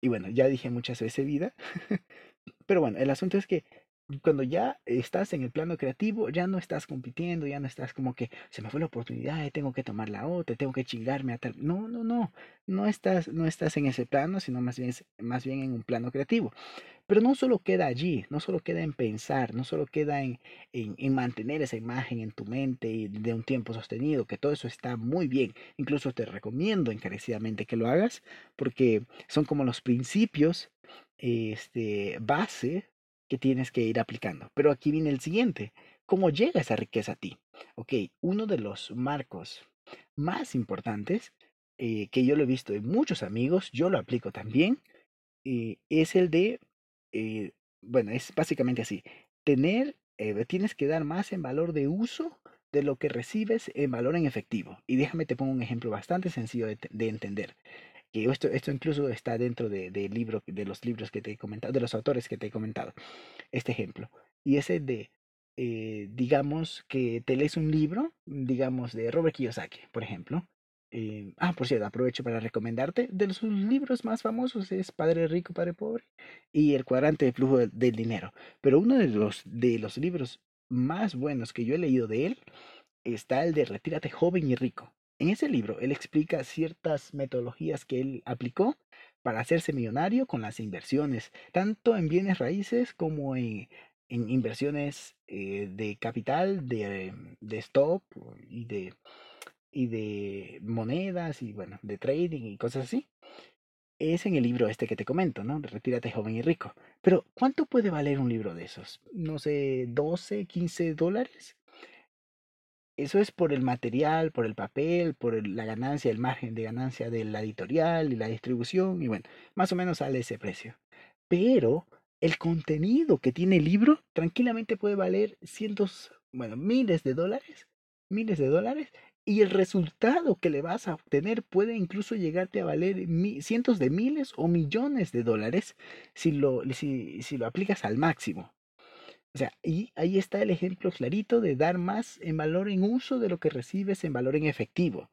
A: Y bueno, ya dije muchas veces vida, <laughs> pero bueno, el asunto es que cuando ya estás en el plano creativo, ya no estás compitiendo, ya no estás como que se me fue la oportunidad, tengo que tomar la otra, tengo que chingarme a tal. No, no, no, no estás, no estás en ese plano, sino más bien, más bien en un plano creativo. Pero no solo queda allí, no solo queda en pensar, no solo queda en, en, mantener esa imagen en tu mente de un tiempo sostenido, que todo eso está muy bien. Incluso te recomiendo encarecidamente que lo hagas, porque son como los principios este, base que tienes que ir aplicando. Pero aquí viene el siguiente. ¿Cómo llega esa riqueza a ti? Ok, uno de los marcos más importantes eh, que yo lo he visto en muchos amigos, yo lo aplico también, eh, es el de eh, bueno, es básicamente así. Tener, tienes que dar más en valor de uso de lo que recibes en valor en efectivo. Y déjame te pongo un ejemplo bastante sencillo de, entender. Que esto, esto incluso está dentro de, libro, de los libros que te he comentado, de los autores que te he comentado. Este ejemplo. Y ese de, eh, digamos que te lees un libro, digamos, de Robert Kiyosaki, por ejemplo. Eh, ah, por cierto, aprovecho para recomendarte. De sus libros más famosos es Padre Rico, Padre Pobre y El Cuadrante de Flujo del, del Dinero. Pero uno de los, de los libros más buenos que yo he leído de él está el de Retírate joven y rico. En ese libro, él explica ciertas metodologías que él aplicó para hacerse millonario con las inversiones, tanto en bienes raíces como en, en inversiones eh, de capital, de, de stock y de, y de monedas y bueno, de trading y cosas así. Es en el libro este que te comento, ¿no? Retírate joven y rico. Pero, ¿cuánto puede valer un libro de esos? No sé, 12, 15 dólares. Eso es por el material, por el papel, por la ganancia, el margen de ganancia de la editorial y la distribución. Y bueno, más o menos sale ese precio. Pero el contenido que tiene el libro tranquilamente puede valer cientos, bueno, miles de dólares. Miles de dólares. Y el resultado que le vas a obtener puede incluso llegarte a valer cientos de miles o millones de dólares si lo, si, si lo aplicas al máximo. O sea, y ahí está el ejemplo clarito de dar más en valor en uso de lo que recibes en valor en efectivo.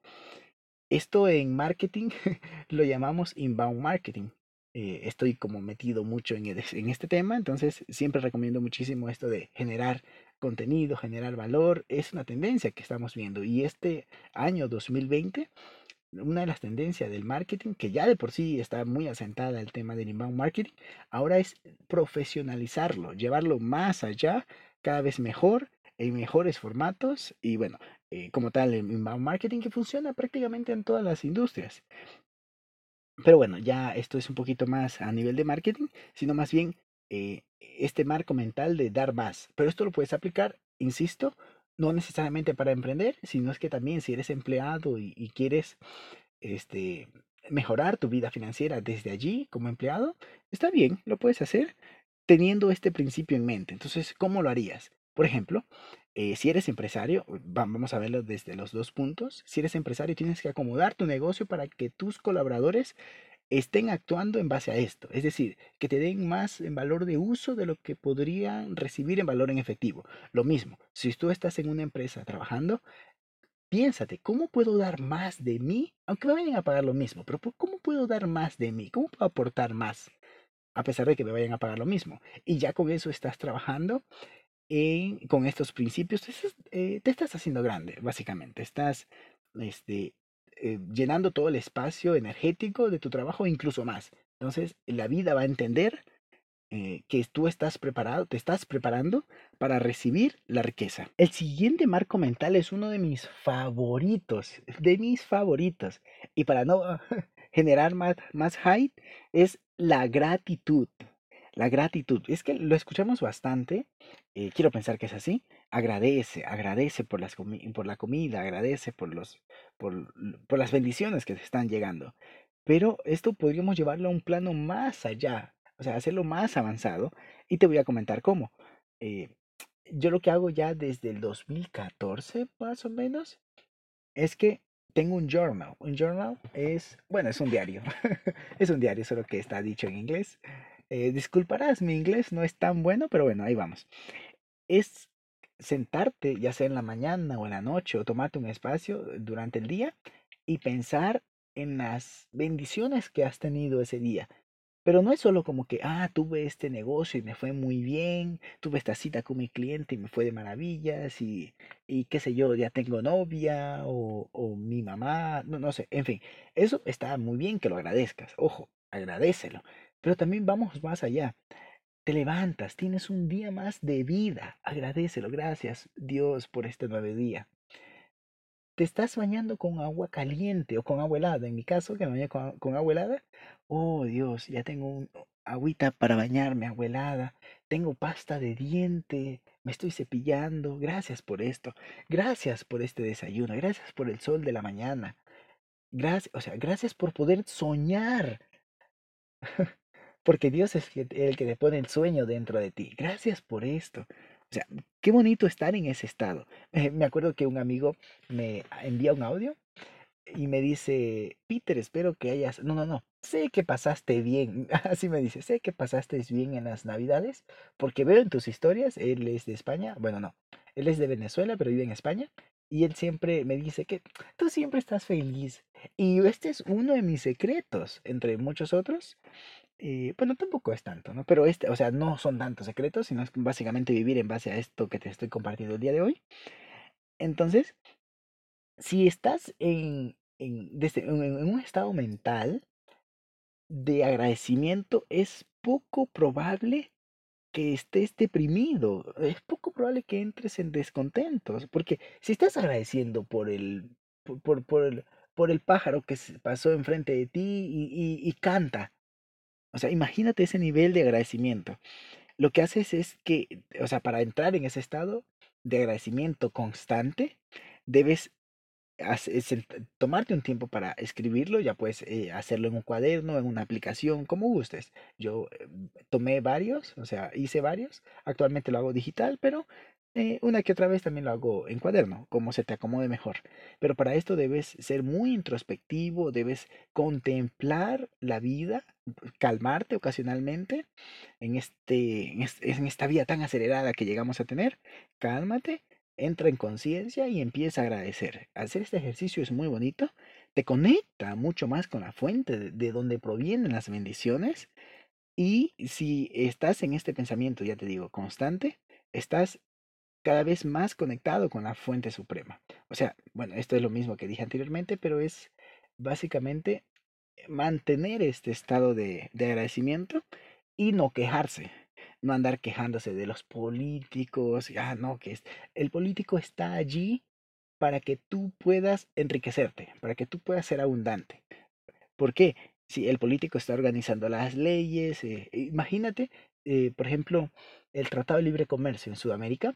A: Esto en marketing <laughs> lo llamamos inbound marketing. Eh, estoy como metido mucho en, en este tema, entonces siempre recomiendo muchísimo esto de generar contenido, generar valor. Es una tendencia que estamos viendo y este año 2020 una de las tendencias del marketing, que ya de por sí está muy asentada el tema del inbound marketing, ahora es profesionalizarlo, llevarlo más allá, cada vez mejor, en mejores formatos y bueno, eh, como tal, el inbound marketing que funciona prácticamente en todas las industrias. Pero bueno, ya esto es un poquito más a nivel de marketing, sino más bien eh, este marco mental de dar más. Pero esto lo puedes aplicar, insisto, no necesariamente para emprender, sino es que también si eres empleado y, quieres este, mejorar tu vida financiera desde allí como empleado, está bien, lo puedes hacer teniendo este principio en mente. Entonces, ¿cómo lo harías? Por ejemplo, eh, si eres empresario, vamos a verlo desde los dos puntos. Si eres empresario, tienes que acomodar tu negocio para que tus colaboradores estén actuando en base a esto. Es decir, que te den más en valor de uso de lo que podrían recibir en valor en efectivo. Lo mismo, si tú estás en una empresa trabajando, piénsate, ¿cómo puedo dar más de mí? Aunque me vayan a pagar lo mismo, pero ¿cómo puedo dar más de mí? ¿Cómo puedo aportar más? A pesar de que me vayan a pagar lo mismo. Y ya con eso estás trabajando con estos principios, te, eh, te estás haciendo grande, básicamente. Estás este, eh, llenando todo el espacio energético de tu trabajo, incluso más. Entonces, la vida va a entender eh, que tú estás preparado, te estás preparando para recibir la riqueza. El siguiente marco mental es uno de mis favoritos, de mis favoritos. Y para no <laughs> generar más, más hype, es la gratitud. La gratitud. Es que lo escuchamos bastante. Eh, quiero pensar que es así. Agradece, agradece por, las por la comida, agradece por, los, por, por las bendiciones que te están llegando. Pero esto podríamos llevarlo a un plano más allá, o sea, hacerlo más avanzado. Y te voy a comentar cómo. Eh, yo lo que hago ya desde el 2014, más o menos, es que tengo un journal. Un journal es, bueno, es un diario. <laughs> es un diario, solo que está dicho en inglés. Eh, disculparás, mi inglés no es tan bueno, pero bueno, ahí vamos. Es sentarte, ya sea en la mañana o en la noche, o tomarte un espacio durante el día y pensar en las bendiciones que has tenido ese día. Pero no es solo como que, ah, tuve este negocio y me fue muy bien, tuve esta cita con mi cliente y me fue de maravillas y, y qué sé yo, ya tengo novia o, o mi mamá, no, no sé, en fin, eso está muy bien que lo agradezcas, ojo, agradecelo, pero también vamos más allá. Te levantas, tienes un día más de vida. Agradecelo. Gracias, Dios, por este nuevo día. Te estás bañando con agua caliente o con agua helada. En mi caso, que me bañé con, agua helada. Oh, Dios, ya tengo un agüita para bañarme, agua helada. Tengo pasta de diente. Me estoy cepillando. Gracias por esto. Gracias por este desayuno. Gracias por el sol de la mañana. Gracias, o sea, gracias por poder soñar. <laughs> porque Dios es el que te pone el sueño dentro de ti. Gracias por esto. O sea, qué bonito estar en ese estado. me acuerdo que un amigo me envía un audio y me dice, Peter, espero que hayas... No, no, no. Sé que pasaste bien. <laughs> Así me dice, sé que pasaste bien en las navidades porque veo en tus historias, él es de España. Bueno, no. Él es de Venezuela, pero vive en España. Y él siempre me dice que tú siempre estás feliz. Y este es uno de mis secretos, entre muchos otros. Eh, bueno, tampoco es tanto, ¿no? Pero este, o sea, no son tantos secretos, sino es básicamente vivir en base a esto que te estoy compartiendo el día de hoy. Entonces, si estás en, en, desde, en un estado mental de agradecimiento, es poco probable que estés deprimido. Es poco probable que entres en descontentos, porque si estás agradeciendo por el, por, por, el, por el pájaro que pasó enfrente de ti y, y, canta, o sea, imagínate ese nivel de agradecimiento. Lo que haces es que, o sea, para entrar en ese estado de agradecimiento constante, debes tomarte un tiempo para escribirlo, ya puedes eh, hacerlo en un cuaderno, en una aplicación, como gustes. Yo eh, tomé varios, o sea, hice varios. Actualmente lo hago digital, pero eh, una que otra vez también lo hago en cuaderno, como se te acomode mejor. Pero para esto debes ser muy introspectivo, debes contemplar la vida, calmarte ocasionalmente en, este, en esta vida tan acelerada que llegamos a tener. Cálmate entra en conciencia y empieza a agradecer. Hacer este ejercicio es muy bonito, te conecta mucho más con la fuente de, donde provienen las bendiciones y si estás en este pensamiento, ya te digo, constante, estás cada vez más conectado con la fuente suprema. O sea, bueno, esto es lo mismo que dije anteriormente, pero es básicamente mantener este estado de, de agradecimiento y no quejarse no andar quejándose de los políticos, ah, no, que es, el político está allí para que tú puedas enriquecerte, para que tú puedas ser abundante. ¿Por qué? Si el político está organizando las leyes, eh, imagínate, eh, por ejemplo, el Tratado de Libre Comercio en Sudamérica,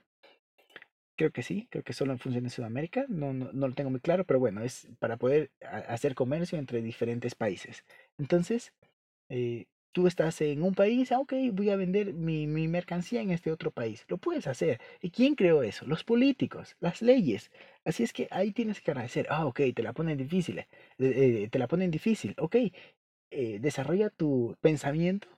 A: creo que sí, creo que solo funciona en Sudamérica, no, no, no, lo tengo muy claro, pero bueno, es para poder hacer comercio entre diferentes países. Entonces, eh, Tú estás en un país, ah, ok, voy a vender mi, mi, mercancía en este otro país. Lo puedes hacer. ¿Y quién creó eso? Los políticos, las leyes. Así es que ahí tienes que agradecer. Ah, ok, te la ponen difícil. Eh, eh, te la ponen difícil. Ok, eh, desarrolla tu pensamiento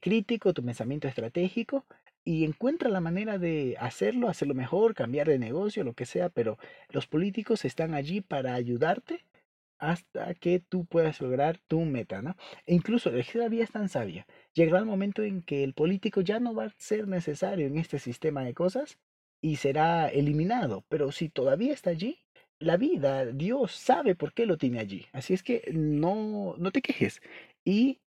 A: crítico, tu pensamiento estratégico y encuentra la manera de hacerlo, hacerlo mejor, cambiar de negocio, lo que sea, pero los políticos están allí para ayudarte hasta que tú puedas lograr tu meta, ¿no? E incluso la vida es tan sabia. Llegará el momento en que el político ya no va a ser necesario en este sistema de cosas y será eliminado. Pero si todavía está allí, la vida, Dios sabe por qué lo tiene allí. Así es que no, no te quejes y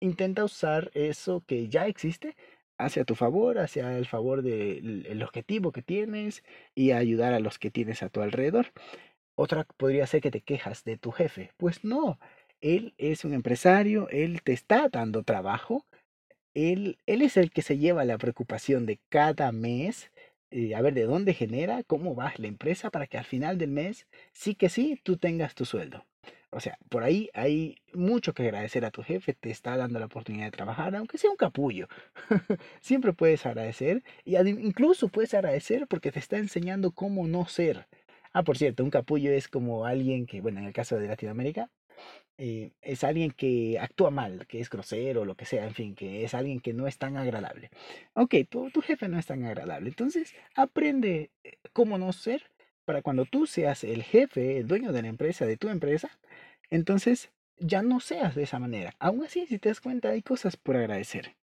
A: intenta usar eso que ya existe hacia tu favor, hacia el favor del objetivo que tienes y ayudar a los que tienes a tu alrededor. Otra podría ser que te quejas de tu jefe. Pues no, él es un empresario, él te está dando trabajo, él, él es el que se lleva la preocupación de cada mes, eh, a ver de dónde genera, cómo va la empresa para que al final del mes, sí que sí, tú tengas tu sueldo. O sea, por ahí hay mucho que agradecer a tu jefe, te está dando la oportunidad de trabajar, aunque sea un capullo. <laughs> Siempre puedes agradecer y incluso puedes agradecer porque te está enseñando cómo no ser. Ah, por cierto, un capullo es como alguien que, bueno, en el caso de Latinoamérica, eh, es alguien que actúa mal, que es grosero, lo que sea, en fin, que es alguien que no es tan agradable. Ok, tu, tu jefe no es tan agradable, entonces aprende eh, cómo no ser para cuando tú seas el jefe, el dueño de la empresa, de tu empresa, entonces ya no seas de esa manera. Aún así, si te das cuenta, hay cosas por agradecer.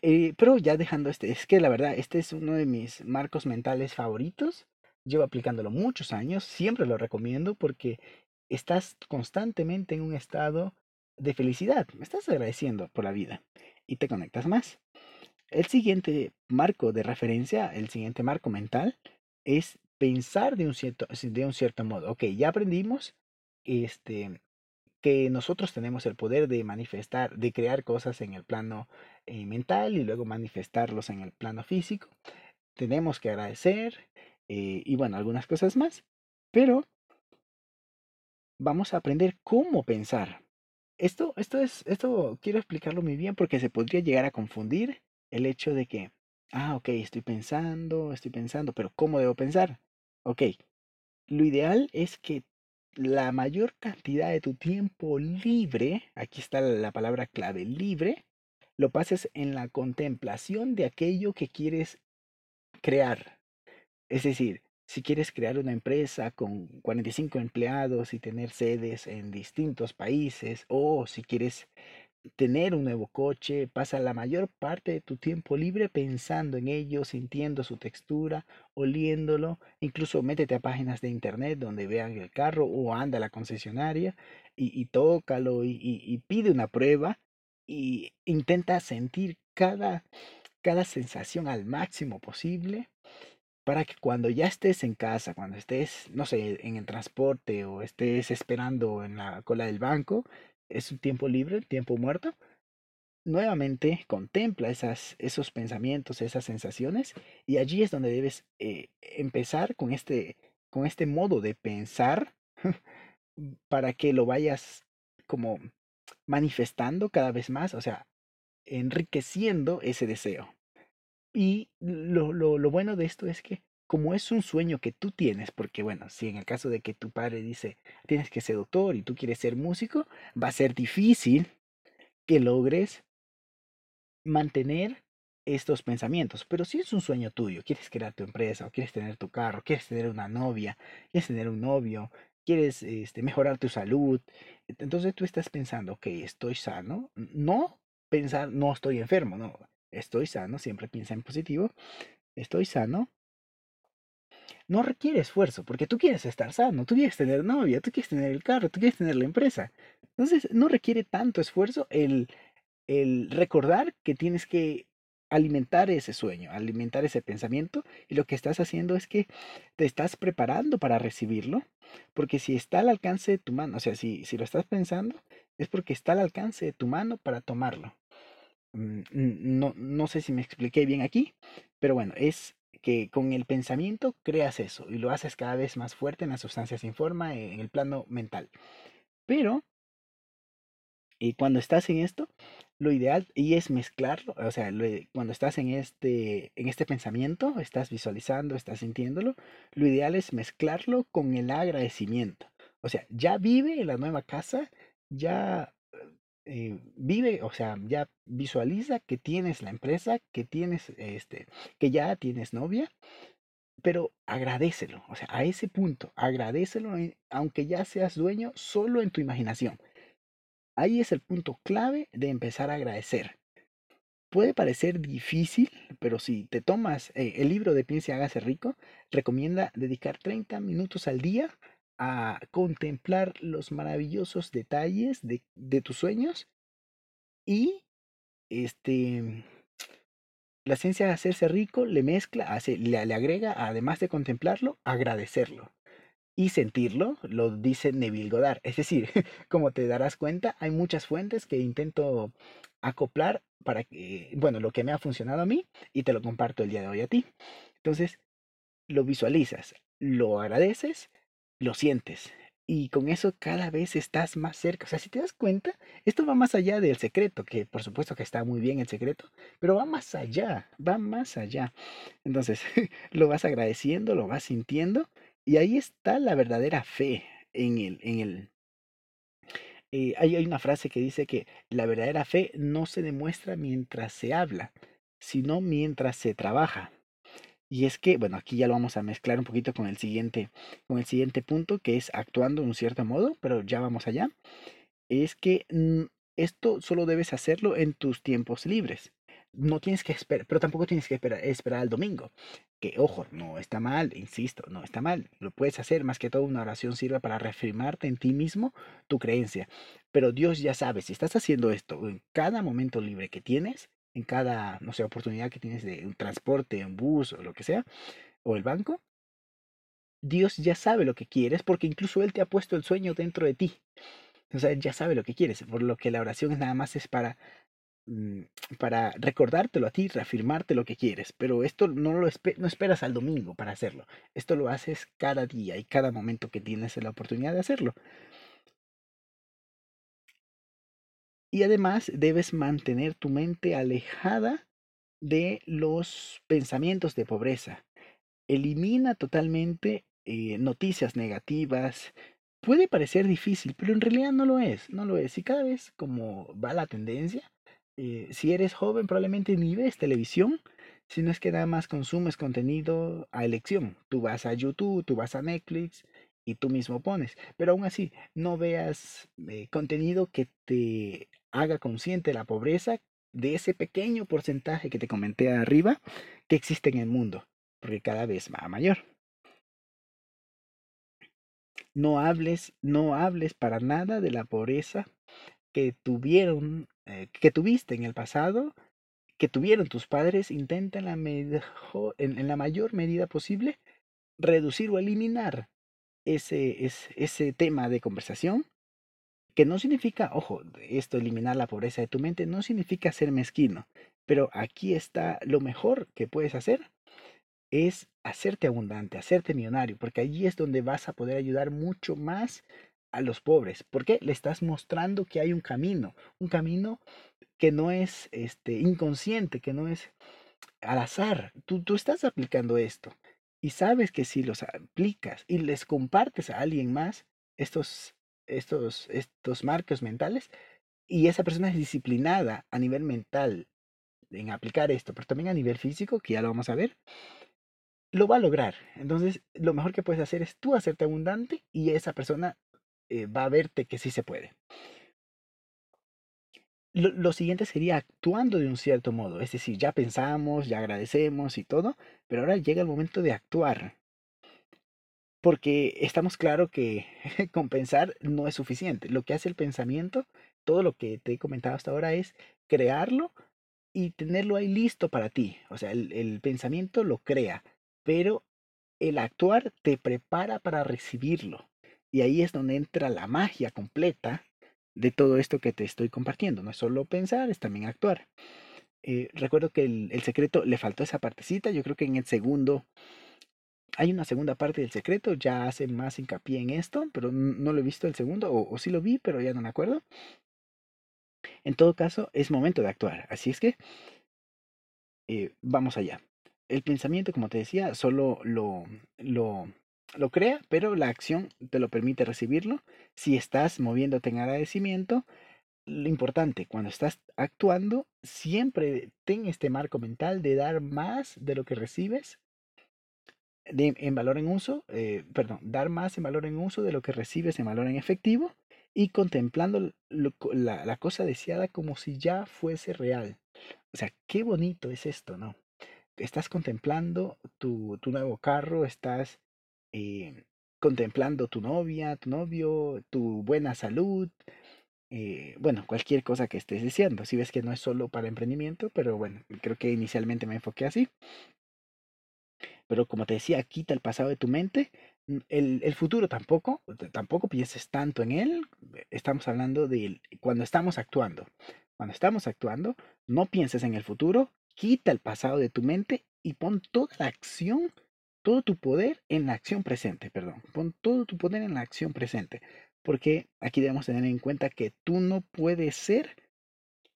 A: Eh, pero ya dejando este, es que la verdad, este es uno de mis marcos mentales favoritos. Llevo aplicándolo muchos años, siempre lo recomiendo porque estás constantemente en un estado de felicidad, me estás agradeciendo por la vida y te conectas más. El siguiente marco de referencia, el siguiente marco mental es pensar de un cierto, de un cierto modo. Ok, ya aprendimos este, que nosotros tenemos el poder de manifestar, de crear cosas en el plano eh, mental y luego manifestarlos en el plano físico. Tenemos que agradecer eh, y bueno, algunas cosas más, pero vamos a aprender cómo pensar. Esto, esto es, esto quiero explicarlo muy bien porque se podría llegar a confundir el hecho de que, ah, ok, estoy pensando, estoy pensando, pero ¿cómo debo pensar? Ok, lo ideal es que la mayor cantidad de tu tiempo libre, aquí está la palabra clave, libre, lo pases en la contemplación de aquello que quieres crear. Es decir, si quieres crear una empresa con 45 empleados y tener sedes en distintos países, o si quieres tener un nuevo coche, pasa la mayor parte de tu tiempo libre pensando en ello, sintiendo su textura, oliéndolo, incluso métete a páginas de internet donde vean el carro o anda a la concesionaria y, y tócalo y, y pide una prueba y intenta sentir cada, cada sensación al máximo posible para que cuando ya estés en casa, cuando estés, no sé, en el transporte o estés esperando en la cola del banco, es un tiempo libre, tiempo muerto, nuevamente contempla esas, esos pensamientos, esas sensaciones, y allí es donde debes eh, empezar con este, con este modo de pensar <laughs> para que lo vayas como manifestando cada vez más, o sea, enriqueciendo ese deseo. Y lo, lo, lo bueno de esto es que como es un sueño que tú tienes, porque bueno, si en el caso de que tu padre dice, tienes que ser doctor y tú quieres ser músico, va a ser difícil que logres mantener estos pensamientos. Pero si es un sueño tuyo, quieres crear tu empresa, o quieres tener tu carro, quieres tener una novia, quieres tener un novio, quieres este, mejorar tu salud, entonces tú estás pensando, ok, estoy sano, no pensar, no estoy enfermo, no, estoy sano, siempre piensa en positivo, estoy sano, no requiere esfuerzo, porque tú quieres estar sano, tú quieres tener novia, tú quieres tener el carro, tú quieres tener la empresa. Entonces, no requiere tanto esfuerzo el, el recordar que tienes que alimentar ese sueño, alimentar ese pensamiento, y lo que estás haciendo es que te estás preparando para recibirlo, porque si está al alcance de tu mano, o sea, si, si lo estás pensando, es porque está al alcance de tu mano para tomarlo. Mm, no, no sé si me expliqué bien aquí, pero bueno, es que con el pensamiento creas eso y lo haces cada vez más fuerte en la sustancia sin forma, en el plano mental. Pero y cuando estás en esto, lo ideal y es mezclarlo, o sea, cuando estás en este, en este pensamiento, estás visualizando, estás sintiéndolo, lo ideal es mezclarlo con el agradecimiento. O sea, ya vive en la nueva casa, ya eh, vive, o sea, ya visualiza que tienes la empresa, que tienes, este, que ya tienes novia, pero agradecelo, o sea, a ese punto, agradecelo, aunque ya seas dueño solo en tu imaginación. Ahí es el punto clave de empezar a agradecer. Puede parecer difícil, pero si te tomas eh, el libro de Piense y hágase rico, recomienda dedicar 30 minutos al día a contemplar los maravillosos detalles de, tus sueños y este la ciencia de hacerse rico le mezcla, hace, le, le, agrega, además de contemplarlo, agradecerlo. Y sentirlo, lo dice Neville Goddard. Es decir, <laughs> como te darás cuenta, hay muchas fuentes que intento acoplar para que, bueno, lo que me ha funcionado a mí y te lo comparto el día de hoy a ti. Entonces, lo visualizas, lo agradeces lo sientes. Y con eso cada vez estás más cerca. O sea, si te das cuenta, esto va más allá del secreto, que por supuesto que está muy bien el secreto, pero va más allá, va más allá. Entonces, <laughs> lo vas agradeciendo, lo vas sintiendo, y ahí está la verdadera fe en el... En el eh, hay, hay una frase que dice que la verdadera fe no se demuestra mientras se habla, sino mientras se trabaja. Y es que, bueno, aquí ya lo vamos a mezclar un poquito con el siguiente, con el siguiente punto, que es actuando de un cierto modo, pero ya vamos allá. Es que mm, esto solo debes hacerlo en tus tiempos libres. No tienes que esperar, pero tampoco tienes que esperar, esperar al domingo. Que, ojo, no está mal, insisto, no está mal. Lo puedes hacer, más que todo una oración sirve para reafirmarte en ti mismo tu creencia. Pero Dios ya sabe, si estás haciendo esto en cada momento libre que tienes, en cada, no sé, oportunidad que tienes de un transporte, un bus o lo que sea, o el banco, Dios ya sabe lo que quieres porque incluso Él te ha puesto el sueño dentro de ti. O sea, Él ya sabe lo que quieres, por lo que la oración es nada más es para, mm, para recordártelo a ti, reafirmarte lo que quieres. Pero esto no lo no esperas al domingo para hacerlo. Esto lo haces cada día y cada momento que tienes la oportunidad de hacerlo. Y además debes mantener tu mente alejada de los pensamientos de pobreza. Elimina totalmente eh, noticias negativas. Puede parecer difícil, pero en realidad no lo es, no lo es. Y cada vez como va la tendencia, eh, si eres joven probablemente ni ves televisión, si no es que nada más consumes contenido a elección. Tú vas a YouTube, tú vas a Netflix y tú mismo pones. Pero aún así, no veas eh, contenido que te haga consciente la pobreza de ese pequeño porcentaje que te comenté arriba que existe en el mundo, porque cada vez va mayor. No hables, no hables para nada de la pobreza que tuvieron, eh, que tuviste en el pasado, que tuvieron tus padres. Intenta en la, en, la mayor medida posible reducir o eliminar ese, ese tema de conversación que no significa, ojo, esto eliminar la pobreza de tu mente, no significa ser mezquino, pero aquí está lo mejor que puedes hacer, es hacerte abundante, hacerte millonario, porque allí es donde vas a poder ayudar mucho más a los pobres, porque le estás mostrando que hay un camino, un camino que no es este, inconsciente, que no es al azar. Tú, tú estás aplicando esto y sabes que si los aplicas y les compartes a alguien más estos, estos, estos marcos mentales, y esa persona es disciplinada a nivel mental en aplicar esto, pero también a nivel físico, que ya lo vamos a ver, lo va a lograr. Entonces, lo mejor que puedes hacer es tú hacerte abundante y esa persona eh, va a verte que sí se puede. Lo, lo, siguiente sería actuando de un cierto modo, es decir, ya pensamos, ya agradecemos y todo, pero ahora llega el momento de actuar. Porque estamos claro que <laughs> compensar no es suficiente. Lo que hace el pensamiento, todo lo que te he comentado hasta ahora es crearlo y tenerlo ahí listo para ti. O sea, el, el pensamiento lo crea, pero el actuar te prepara para recibirlo. Y ahí es donde entra la magia completa de todo esto que te estoy compartiendo. No es solo pensar, es también actuar. Eh, recuerdo que el, el, secreto le faltó esa partecita. Yo creo que en el segundo hay una segunda parte del secreto. Ya hace más hincapié en esto, pero no lo he visto el segundo, o, o sí lo vi, pero ya no me acuerdo. En todo caso, es momento de actuar. Así es que eh, vamos allá. El pensamiento, como te decía, solo lo, lo, lo crea, pero la acción te lo permite recibirlo. Si estás moviéndote en agradecimiento, lo importante, cuando estás actuando, siempre ten este marco mental de dar más de lo que recibes de, en valor en uso, eh, perdón, dar más en valor en uso de lo que recibes en valor en efectivo y contemplando lo, la, la, cosa deseada como si ya fuese real. O sea, qué bonito es esto, ¿no? Estás contemplando tu, tu nuevo carro, estás eh, contemplando tu novia, tu novio, tu buena salud, eh, bueno, cualquier cosa que estés deseando. Si ves que no es solo para emprendimiento, pero bueno, creo que inicialmente me enfoqué así. Pero como te decía, quita el pasado de tu mente el, el, futuro tampoco, tampoco pienses tanto en él. Estamos hablando de cuando estamos actuando. Cuando estamos actuando, no pienses en el futuro, quita el pasado de tu mente y pon toda la acción, todo tu poder en la acción presente, perdón. Pon todo tu poder en la acción presente. Porque aquí debemos tener en cuenta que tú no puedes ser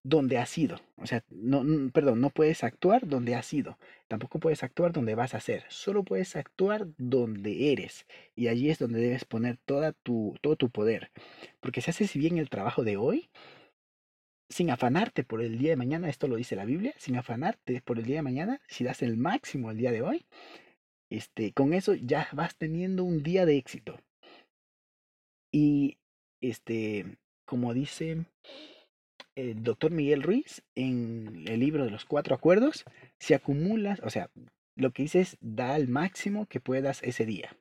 A: donde has sido. O sea, no, perdón, no puedes actuar donde has sido. Tampoco puedes actuar donde vas a ser. Solo puedes actuar donde eres. Y allí es donde debes poner toda tu, todo tu poder. Porque si haces bien el trabajo de hoy, sin afanarte por el día de mañana, esto lo dice la Biblia, sin afanarte por el día de mañana, si das el máximo el día de hoy, este, con eso ya vas teniendo un día de éxito. Y este, como dice el doctor Miguel Ruiz en el libro de los cuatro acuerdos, si acumulas, o sea, lo que dice es da el máximo que puedas ese día.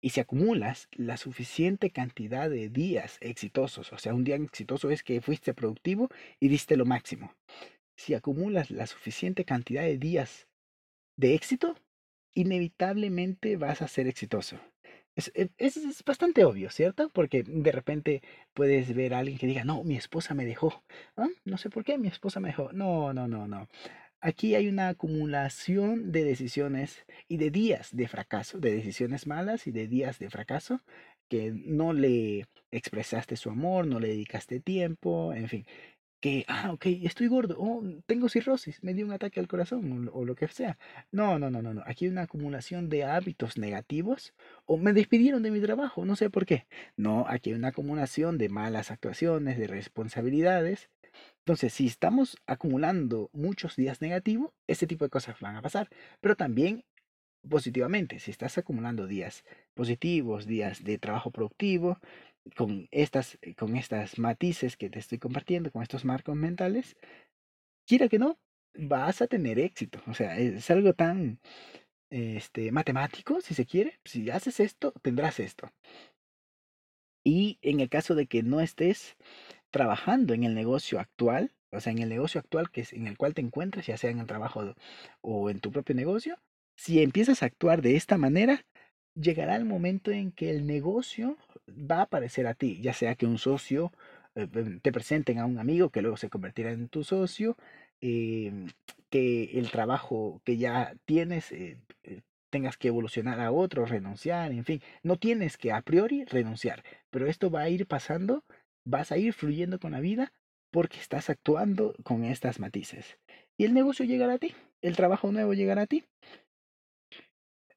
A: Y si acumulas la suficiente cantidad de días exitosos, o sea, un día exitoso es que fuiste productivo y diste lo máximo. Si acumulas la suficiente cantidad de días de éxito, inevitablemente vas a ser exitoso. Es, e, es, es, bastante obvio, ¿cierto? Porque de repente puedes ver a alguien que diga, no, mi esposa me dejó. ¿Ah? No sé por qué mi esposa me dejó. No, no, no, no. Aquí hay una acumulación de decisiones y de días de fracaso, de decisiones malas y de días de fracaso que no le expresaste su amor, no le dedicaste tiempo, en fin que, ah, ok, estoy gordo, oh, tengo cirrosis, me dio un ataque al corazón o, o, lo que sea. No, no, no, no, no. Aquí hay una acumulación de hábitos negativos o me despidieron de mi trabajo, no sé por qué. No, aquí hay una acumulación de malas actuaciones, de responsabilidades Entonces, si estamos acumulando muchos días negativos, ese tipo de cosas van a pasar. Pero también positivamente, si estás acumulando días positivos, días de trabajo productivo, con estas, con estas matices que te estoy compartiendo, con estos marcos mentales, quiera que no, vas a tener éxito. O sea, es algo tan este, matemático, si se quiere. Si haces esto, tendrás esto. Y en el caso de que no estés trabajando en el negocio actual, o sea, en el negocio actual que es en el cual te encuentras, ya sea en el trabajo o en tu propio negocio, si empiezas a actuar de esta manera, llegará el momento en que el negocio va a aparecer a ti, ya sea que un socio eh, em, te presenten a un amigo que luego se convertirá en tu socio, em, que el trabajo que ya tienes eh, eh, tengas que evolucionar a otro, renunciar, en fin, no tienes que a priori renunciar, pero esto va a ir pasando vas a ir fluyendo con la vida porque estás actuando con estas matices. Y el negocio llegará a ti, el trabajo nuevo llegará a ti.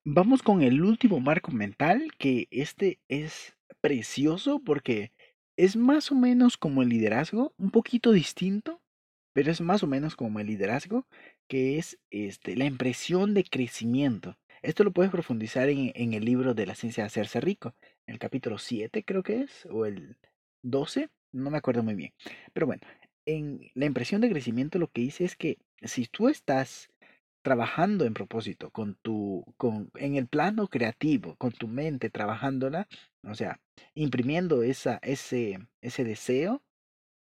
A: Vamos con el último marco mental, que este es precioso porque es más o menos como el liderazgo, un poquito distinto, pero es más o menos como el liderazgo, que es este, la impresión de crecimiento. Esto lo puedes profundizar en, en el libro de la ciencia de hacerse rico, en el capítulo 7 creo que es, o el 12, no me acuerdo muy bien. Pero bueno, en la impresión de crecimiento lo que hice es que si tú estás trabajando en propósito, con tu, con, en el plano creativo, con tu mente trabajándola, o sea, imprimiendo esa, ese, ese deseo,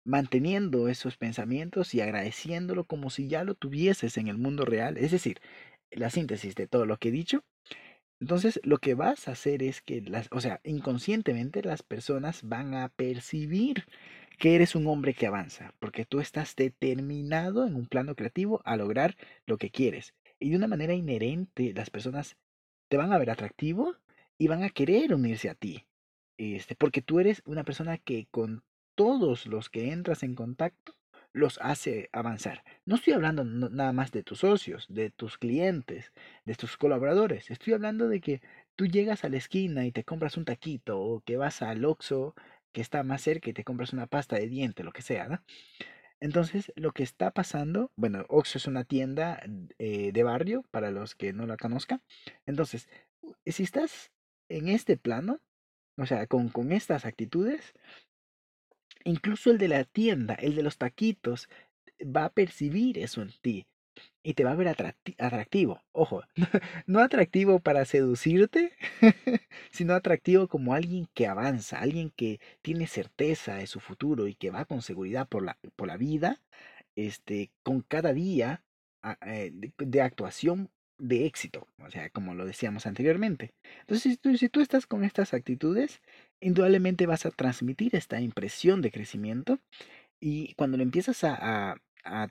A: manteniendo esos pensamientos y agradeciéndolo como si ya lo tuvieses en el mundo real, es decir, la síntesis de todo lo que he dicho, entonces, lo que vas a hacer es que, las, o sea, inconscientemente las personas van a percibir que eres un hombre que avanza, porque tú estás determinado en un plano creativo a lograr lo que quieres. Y de una manera inherente, las personas te van a ver atractivo y van a querer unirse a ti. Este, porque tú eres una persona que con todos los que entras en contacto los hace avanzar. No estoy hablando nada más de tus socios, de tus clientes, de tus colaboradores. Estoy hablando de que tú llegas a la esquina y te compras un taquito o que vas al Oxxo que está más cerca y te compras una pasta de diente, lo que sea, ¿no? Entonces, lo que está pasando, bueno, Oxxo es una tienda eh, de barrio para los que no la conozcan. Entonces, si estás en este plano, o sea, con, con estas actitudes, Incluso el de la tienda, el de los taquitos, va a percibir eso en ti y te va a ver atractivo. Ojo, <laughs> no atractivo para seducirte, <laughs> sino atractivo como alguien que avanza, alguien que tiene certeza de su futuro y que va con seguridad por la, por la vida, este, con cada día eh, de, actuación de éxito, o sea, como lo decíamos anteriormente. Entonces, si tú estás con estas actitudes, indudablemente vas a transmitir esta impresión de crecimiento y cuando lo empiezas a,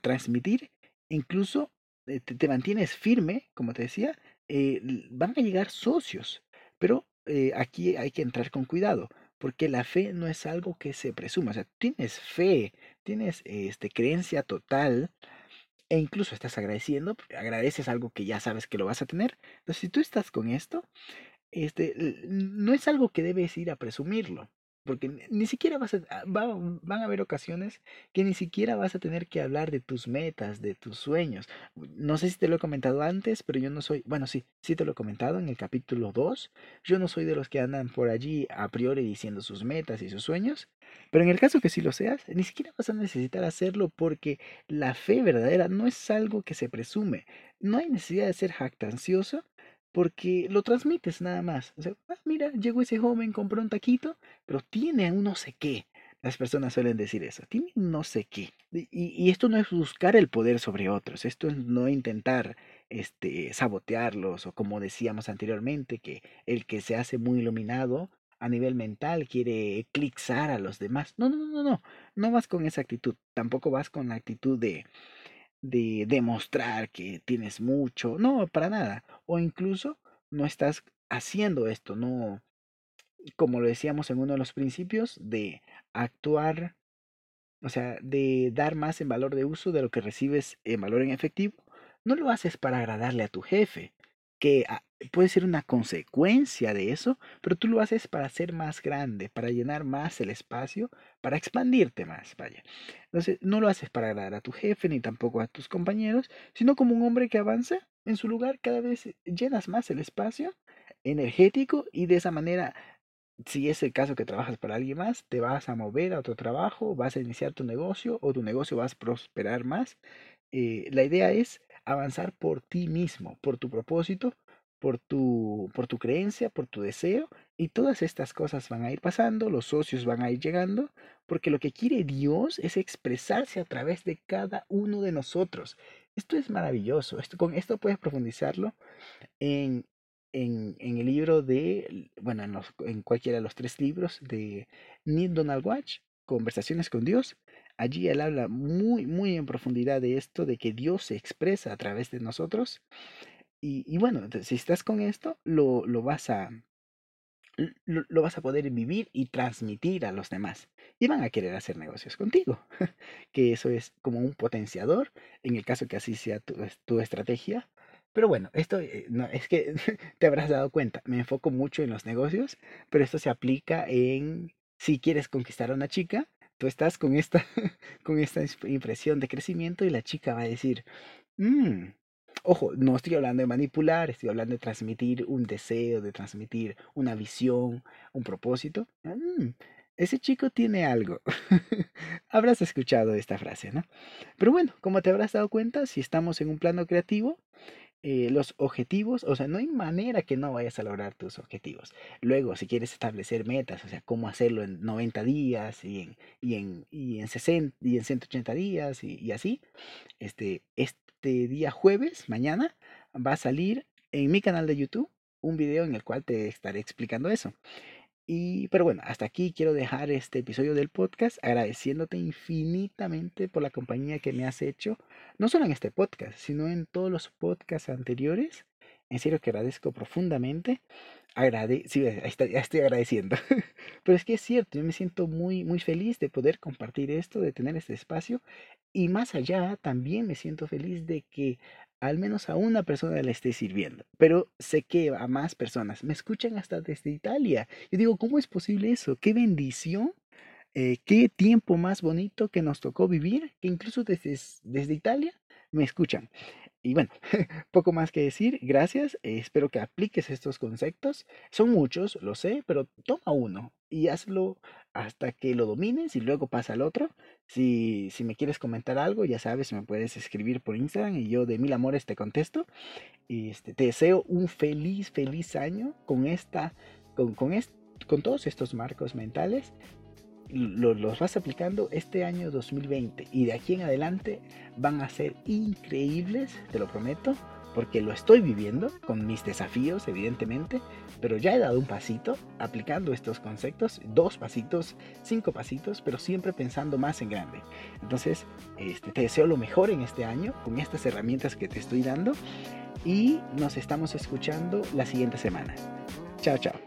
A: transmitir, incluso eh, te, mantienes firme, como te decía, eh, van a llegar socios, pero eh, aquí hay que entrar con cuidado. Porque la fe no es algo que se presume. O sea, tienes fe, tienes este, creencia total, e incluso estás agradeciendo, agradeces algo que ya sabes que lo vas a tener. Entonces, si tú estás con esto, este, no es algo que debes ir a presumirlo, porque ni siquiera vas a, ah, van a haber ocasiones que ni siquiera vas a tener que hablar de tus metas, de tus sueños. No sé si te lo he comentado antes, pero yo no soy, bueno, sí, sí te lo he comentado en el capítulo 2, yo no soy de los que andan por allí a priori diciendo sus metas y sus sueños, pero en el caso que sí lo seas, ni siquiera vas a necesitar hacerlo porque la fe verdadera no es algo que se presume. No hay necesidad de ser jactancioso porque lo transmites nada más. O sea, ah, mira, llegó ese joven, compró un taquito, pero tiene un no sé qué. Las personas suelen decir eso, tiene un no sé qué. Y, y, esto no es buscar el poder sobre otros, esto es no intentar este, sabotearlos o como decíamos anteriormente, que el que se hace muy iluminado a nivel mental quiere eclipsar a los demás. No, no, no, no, no vas con esa actitud, tampoco vas con la actitud de de demostrar que tienes mucho, no, para nada. O incluso no estás haciendo esto, no, como lo decíamos en uno de los principios, de actuar, o sea, de dar más en valor de uso de lo que recibes en valor en efectivo. No lo haces para agradarle a tu jefe, que ah, puede ser una consecuencia de eso, pero tú lo haces para ser más grande, para llenar más el espacio, para expandirte más, vaya. Entonces, no lo haces para agradar a tu jefe ni tampoco a tus compañeros, sino como un hombre que avanza en su lugar, cada vez llenas más el espacio energético y de esa manera si es el caso que trabajas para alguien más, te vas a mover a otro trabajo, vas a iniciar tu negocio o tu negocio vas a prosperar más. Eh, la idea es avanzar por ti mismo, por tu propósito, por tu, por tu creencia, por tu deseo, y todas estas cosas van a ir pasando, los socios van a ir llegando, porque lo que quiere Dios es expresarse a través de cada uno de nosotros. Esto es maravilloso, esto, con esto puedes profundizarlo en en, en, el libro de, bueno, en, en, cualquiera de los tres libros de Neil Donald Watch, Conversaciones con Dios. Allí él habla muy, muy en profundidad de esto, de que Dios se expresa a través de nosotros. Y, y bueno, si estás con esto, lo, lo vas a, lo, lo, vas a poder vivir y transmitir a los demás. Y van a querer hacer negocios contigo. <laughs> que eso es como un potenciador, en el caso que así sea tu, tu estrategia pero bueno, esto eh, no, es que <laughs> te habrás dado cuenta, me enfoco mucho en los negocios, pero esto se aplica en si quieres conquistar a una chica, tú estás con esta, <laughs> con esta impresión de crecimiento y la chica va a decir, mmm, ojo, no estoy hablando de manipular, estoy hablando de transmitir un deseo, de transmitir una visión, un propósito. Mm, ese chico tiene algo. <laughs> habrás escuchado esta frase, ¿no? Pero bueno, como te habrás dado cuenta, si estamos en un plano creativo, eh, los objetivos, o sea, no hay manera que no vayas a lograr tus objetivos. Luego, si quieres establecer metas, o sea, cómo hacerlo en 90 días y en, y en, y en, 60, y en 180 días y, y así, este, este día jueves, mañana, va a salir en mi canal de YouTube un video en el cual te estaré explicando eso. Pero bueno, hasta aquí quiero dejar este episodio del podcast agradeciéndote infinitamente por la compañía que me has hecho, no solo en este podcast, sino en todos los podcasts anteriores. En serio que agradezco profundamente. Agrade sí, estoy, estoy agradeciendo. <laughs> Pero es que es cierto, yo me siento muy, muy feliz de poder compartir esto, de tener este espacio. Y más allá, también me siento feliz de que al menos a una persona le esté sirviendo. Pero sé que a más personas me escuchan hasta desde Italia. Yo digo, ¿cómo es posible eso? ¡Qué bendición! Eh, qué tiempo más bonito que nos tocó vivir, que incluso desde, desde Italia me escuchan. Y bueno, <laughs> poco más que decir, gracias, eh, espero que apliques estos conceptos. Son muchos, lo sé, pero toma uno y hazlo hasta que lo domines y luego pasa al otro. Si, si me quieres comentar algo, ya sabes, me puedes escribir por Instagram y yo de mil amores te contesto. Y este, te deseo un feliz, feliz año con esta, con, con, con todos estos marcos mentales los, vas aplicando este año 2020 y de aquí en adelante van a ser increíbles, te lo prometo, porque lo estoy viviendo con mis desafíos, evidentemente, pero ya he dado un pasito aplicando estos conceptos, dos pasitos, cinco pasitos, pero siempre pensando más en grande. Entonces, este, te deseo lo mejor en este año con estas herramientas que te estoy dando y nos estamos escuchando la siguiente semana. Chao, chao.